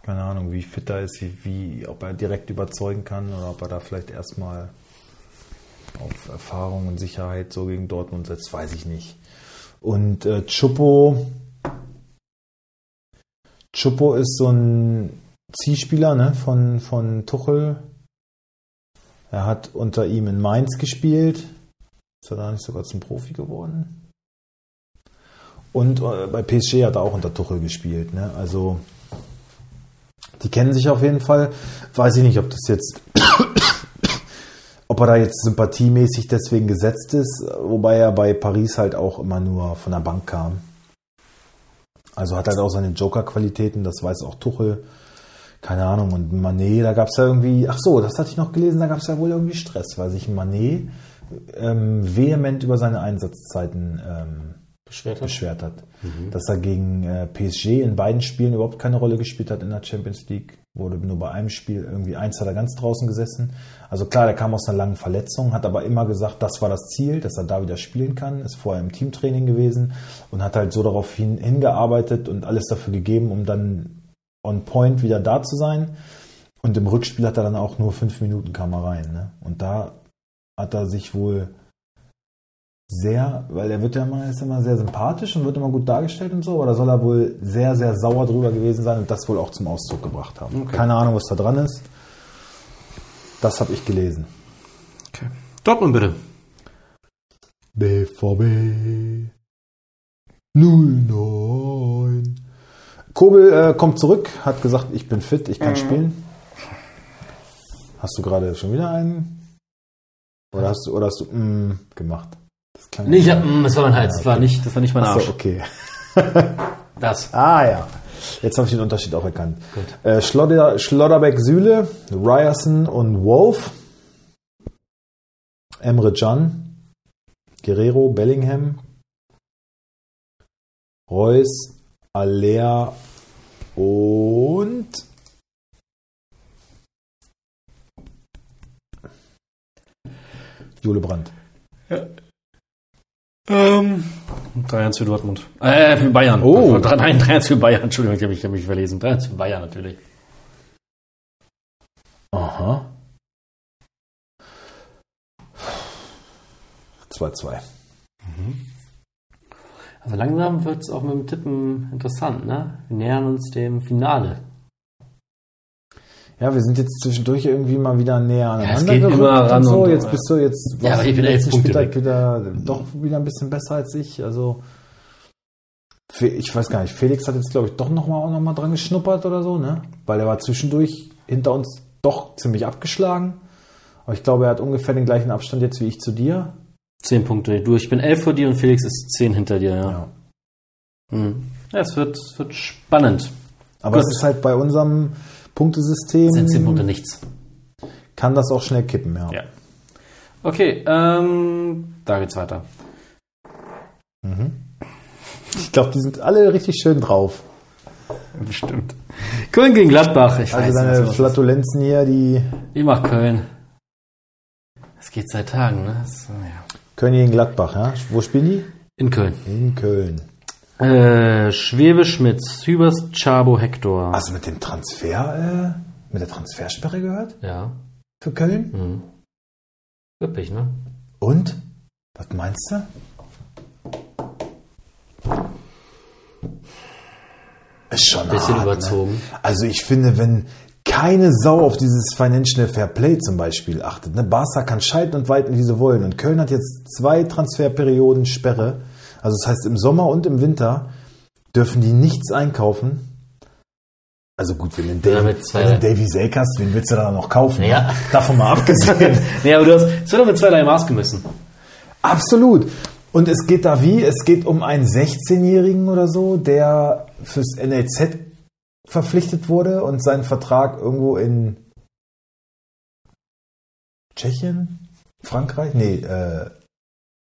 Keine Ahnung, wie fit er ist, wie, wie, ob er direkt überzeugen kann oder ob er da vielleicht erstmal auf Erfahrung und Sicherheit so gegen Dortmund setzt, weiß ich nicht. Und äh, Chupo, Chupo ist so ein Zielspieler ne, von, von Tuchel. Er hat unter ihm in Mainz gespielt. Ist er da nicht sogar zum Profi geworden? Und äh, bei PSG hat er auch unter Tuchel gespielt. Ne? Also die kennen sich auf jeden Fall. Weiß ich nicht, ob das jetzt, ob er da jetzt sympathiemäßig deswegen gesetzt ist, wobei er bei Paris halt auch immer nur von der Bank kam. Also hat halt auch seine Joker-Qualitäten, das weiß auch Tuchel. Keine Ahnung. Und Manet, da gab es ja irgendwie, ach so, das hatte ich noch gelesen, da gab es ja wohl irgendwie Stress, weil sich Manet ähm, vehement über seine Einsatzzeiten ähm, Beschwert hat. beschwert hat. Dass er gegen äh, PSG in beiden Spielen überhaupt keine Rolle gespielt hat in der Champions League. Wurde nur bei einem Spiel irgendwie eins hat er ganz draußen gesessen. Also klar, der kam aus einer langen Verletzung, hat aber immer gesagt, das war das Ziel, dass er da wieder spielen kann, ist vorher im Teamtraining gewesen und hat halt so darauf hin, hingearbeitet und alles dafür gegeben, um dann on point wieder da zu sein. Und im Rückspiel hat er dann auch nur fünf Minuten kam er rein. Ne? Und da hat er sich wohl sehr, weil er wird ja immer, ist immer sehr sympathisch und wird immer gut dargestellt und so, aber da soll er wohl sehr, sehr sauer drüber gewesen sein und das wohl auch zum Ausdruck gebracht haben. Okay. Keine Ahnung, was da dran ist. Das habe ich gelesen. Okay. Dortmund bitte. BVB 09. Kobel äh, kommt zurück, hat gesagt, ich bin fit, ich kann spielen. Hast du gerade schon wieder einen? Oder hast du, oder hast du mm, gemacht? Das klang Nee, ich hab, mm, das war mein Hals. Das war nicht, das war nicht mein Achso, Arsch. okay. Das. Ah ja. Jetzt habe ich den Unterschied auch erkannt. Gut. Äh, Schlodder, Schlotterbeck Süle, Ryerson und Wolf. Emre Can, Guerrero, Bellingham, Reus, Alea Moment. Jule Brandt. Ja. Ähm, 3-1 für Dortmund. Äh, für Bayern. Oh. Nein, 3-1 für Bayern. Entschuldigung, ich habe mich, hab mich verlesen. 3-1 für Bayern natürlich. Aha. 2-2. Mhm. Also langsam wird es auch mit dem Tippen interessant, ne? Wir nähern uns dem Finale. Ja, wir sind jetzt zwischendurch irgendwie mal wieder näher aneinander geht gerückt immer ran und so. und- Jetzt bist du jetzt Ja, aber ich bin letzten Punkte Spieltag wieder doch wieder ein bisschen besser als ich. Also ich weiß gar nicht, Felix hat jetzt glaube ich doch noch mal auch noch mal dran geschnuppert oder so, ne? Weil er war zwischendurch hinter uns doch ziemlich abgeschlagen. Aber ich glaube, er hat ungefähr den gleichen Abstand jetzt wie ich zu dir. Zehn Punkte. Du, ich bin elf vor dir und Felix ist zehn hinter dir, ja. Ja. Mhm. Ja, es wird, wird spannend. Aber Gut. es ist halt bei unserem Punktesystem Sind zehn Punkte nichts. kann das auch schnell kippen, ja. Ja. Okay, ähm, da geht's weiter. Ich glaube, die sind alle richtig schön drauf. Bestimmt. Köln gegen Gladbach. Ich Also weiß deine nicht, Flatulenzen hier, die. Ich mach Köln. Es geht seit Tagen, ne? So, ja. Köln gegen Gladbach, ja? Wo spielen die? In Köln. In Köln. Äh, Schwebe, Schmitz, Hübers, Chabo, Hector. Hast du mit dem Transfer, äh, mit der Transfersperre gehört? Ja. Für Köln? Mhm. Üppig, ne? Und? Was meinst du? Ist schon Bisschen hart, überzogen. Ne? Also ich finde, wenn keine Sau auf dieses Financial Fair Play zum Beispiel achtet, ne? Barca kann schalten und walten, wie sie wollen. Und Köln hat jetzt zwei Transferperioden Sperre. Also das heißt, im Sommer und im Winter dürfen die nichts einkaufen. Also gut, wenn du Ja, einen Davy, wenn du Davy Selk hast, wen willst du da noch kaufen? Ja. Davon mal abgesehen. Nee, aber du hast, es wird doch mit zweierlei Maß gemessen. Absolut. Und es geht da wie? Es geht um einen 16-Jährigen oder so, der fürs NLZ verpflichtet wurde und seinen Vertrag irgendwo in Tschechien, Frankreich, nee, äh,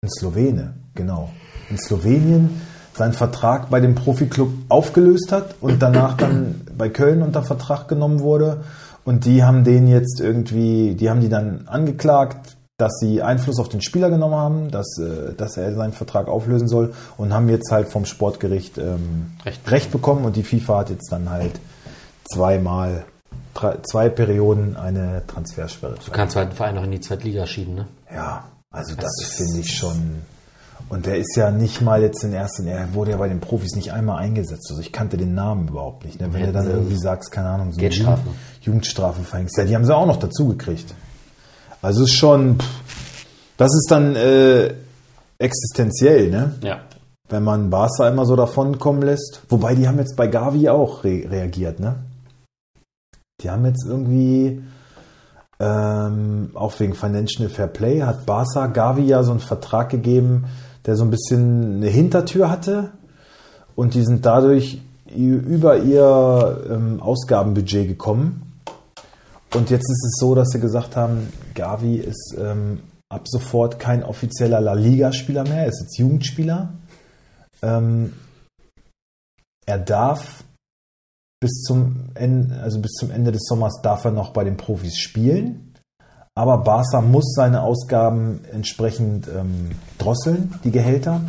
in Slowene, genau. In Slowenien seinen Vertrag bei dem Profiklub aufgelöst hat und danach dann bei Köln unter Vertrag genommen wurde. Und die haben den jetzt irgendwie, die haben die dann angeklagt, dass sie Einfluss auf den Spieler genommen haben, dass, äh, dass er seinen Vertrag auflösen soll und haben jetzt halt vom Sportgericht ähm, Recht. Recht bekommen und die FIFA hat jetzt dann halt zweimal, drei, zwei Perioden eine Transfersperre. Du kannst halt einen Verein noch in die zweite Liga schieben, ne? Ja, also das, ist- finde ich schon. Und der ist ja nicht mal jetzt in erster Linie, er wurde ja bei den Profis nicht einmal eingesetzt. Also ich kannte den Namen überhaupt nicht. Ne? Wenn du dann irgendwie sagst, keine Ahnung, so eine. Jugend- Jugendstrafe verhängst. Ja, die haben sie auch noch dazu gekriegt. Also es ist schon, pff, das ist dann äh, existenziell, ne? Ja. Wenn man Barca immer so davon kommen lässt. Wobei die haben jetzt bei Gavi auch re reagiert, ne? Die haben jetzt irgendwie ähm, auch wegen Financial Fair Play hat Barca Gavi ja so einen Vertrag gegeben, der so ein bisschen eine Hintertür hatte und die sind dadurch über ihr ähm, Ausgabenbudget gekommen. Und jetzt ist es so, dass sie gesagt haben, Gavi ist ähm, ab sofort kein offizieller La Liga-Spieler mehr, er ist jetzt Jugendspieler. Ähm, er darf bis zum, Ende, also bis zum Ende des Sommers darf er noch bei den Profis spielen. Aber Barca muss seine Ausgaben entsprechend ähm, drosseln, die Gehälter,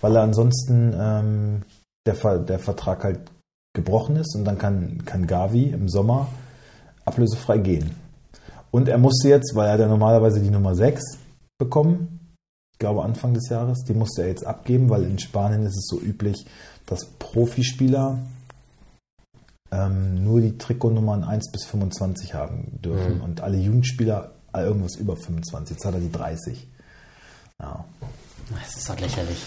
weil er ansonsten ähm, der, Ver der Vertrag halt gebrochen ist und dann kann, kann Gavi im Sommer ablösefrei gehen. Und er musste jetzt, weil er hat ja normalerweise die Nummer 6 bekommen, ich glaube Anfang des Jahres, die musste er jetzt abgeben, weil in Spanien ist es so üblich, dass Profispieler ähm, nur die Trikotnummern 1 bis 25 haben dürfen Mhm. und alle Jugendspieler irgendwas über 25. Jetzt hat er die 30. Ja. Das ist doch lächerlich.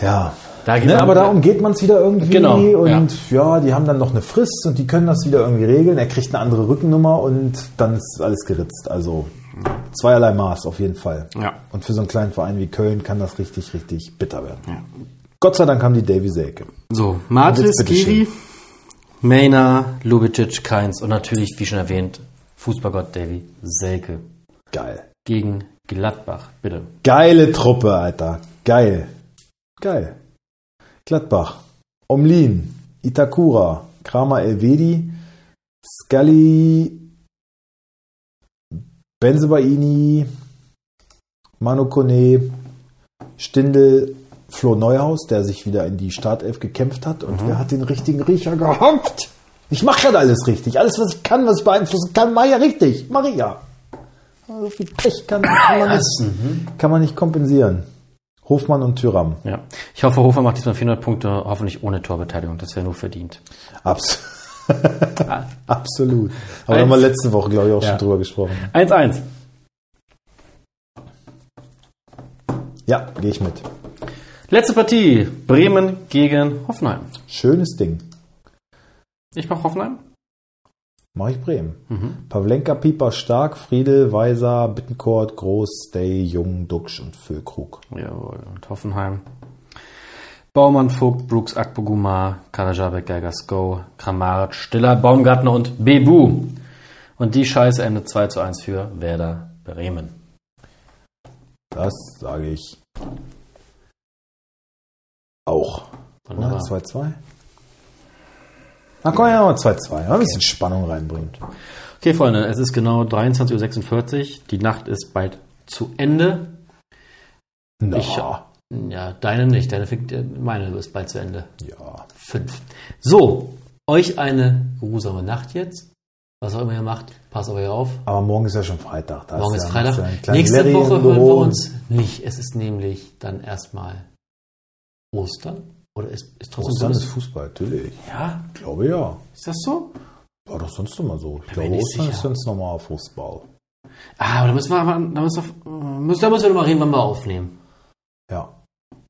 Ja. Da geht Ne, man- aber da umgeht man es wieder irgendwie Genau, und ja. die haben dann noch eine Frist und die können das wieder irgendwie regeln. Er kriegt eine andere Rückennummer und dann ist alles geritzt. Also zweierlei Maß auf jeden Fall. Ja. Und für so einen kleinen Verein wie Köln kann das richtig, richtig bitter werden. Gott sei Dank haben die Davy Selke. So, Martis, Giri, Mena, Lubicic, Keins und natürlich, wie schon erwähnt, Fußballgott Davy Selke Geil. gegen Gladbach. Bitte. Geile Truppe, Alter. Geil. Geil. Gladbach. Omlin. Itakura. Kramer Elvedi. Scully. Benzebaini. Manu Kone, Stindel, Flo Neuhaus, der sich wieder in die Startelf gekämpft hat. Und wer hat den richtigen Riecher gehabt? Ich mache ja alles richtig. Alles, was ich kann, was ich beeinflussen kann, mache ich ja richtig. Mache ich ja. So viel Pech kann, kann, man nicht, kann man nicht kompensieren. Hofmann und Tyram. Ja. Ich hoffe, Hofer macht diesmal 400 Punkte, hoffentlich ohne Torbeteiligung. Das wäre nur verdient. Abs Absolut. Aber da haben wir letzte Woche, glaube ich, auch Ja. schon drüber gesprochen. 1-1. Ja, gehe ich mit. Letzte Partie. Bremen gegen Hoffenheim. Schönes Ding. Ich mache Hoffenheim. Mache ich Bremen. Pavlenka, Pieper, Stark, Friedel, Weiser, Bittencourt, Groß, Stay, Jung, Duxch und Füllkrug. Jawohl. Und Hoffenheim. Baumann, Vogt, Brooks, Akpoguma, Karajabek, Geiger, Sko, Kramaric, Stiller, Baumgartner und Bebu. Und die Scheiße endet 2 zu 1 für Werder Bremen. Das sage ich auch. Wunderbar. 2-2? Na komm, ja, mal 2-2. Mal ein bisschen Spannung reinbringen. Okay, Freunde, es ist genau 23.46 Uhr. Die Nacht ist bald zu Ende. Na, Ich- Ja, deine nicht. Deine, fängt- äh, meine ist bald zu Ende. ja. Fünf. So, euch eine geruhsame Nacht jetzt. Was auch immer ihr macht, passt auf euch auf. Aber morgen ist ja schon Freitag. Da Morgen ist ja Freitag. Nächste Larry Woche hören wir uns nicht. Es ist nämlich dann erstmal Ostern. Oder ist, ist trotzdem Ostern ist Fußball, natürlich. Ja, Ich glaube ja. ist das so? War doch sonst immer so. Ich glaube, Ostern sicher. ist ganz normal Fußball. Ah, aber da müssen wir aber, da müssen wir, müssen, da müssen wir nochmal reden, wann wir aufnehmen. Ja.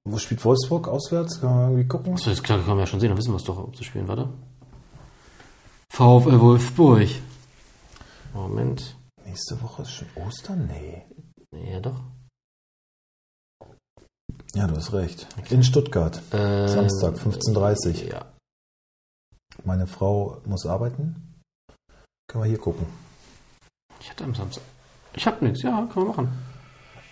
Wo spielt Wolfsburg auswärts? Kann man irgendwie gucken? Achso, das klar, können wir ja schon sehen, dann wissen wir es doch, ob sie spielen, warte. VfL Wolfsburg. Moment. Nächste Woche ist schon Ostern? Nee. Ja, doch. Ja, du hast recht. In Stuttgart. Äh, Samstag, 15.30 Ja. Meine Frau muss arbeiten. Können wir hier gucken. Ich hatte am Samstag. Ich hab nichts, ja, können wir machen.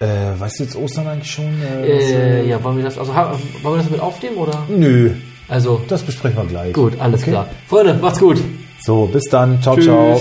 Äh, weißt du jetzt Ostern eigentlich schon? Äh, was, Äh, ja, wollen wir das, also ha- wollen wir das damit aufnehmen oder? Nö, Also, das besprechen wir gleich. gut, alles Okay. klar. Freunde, macht's gut. So, bis dann. Ciao, Tschüss. ciao.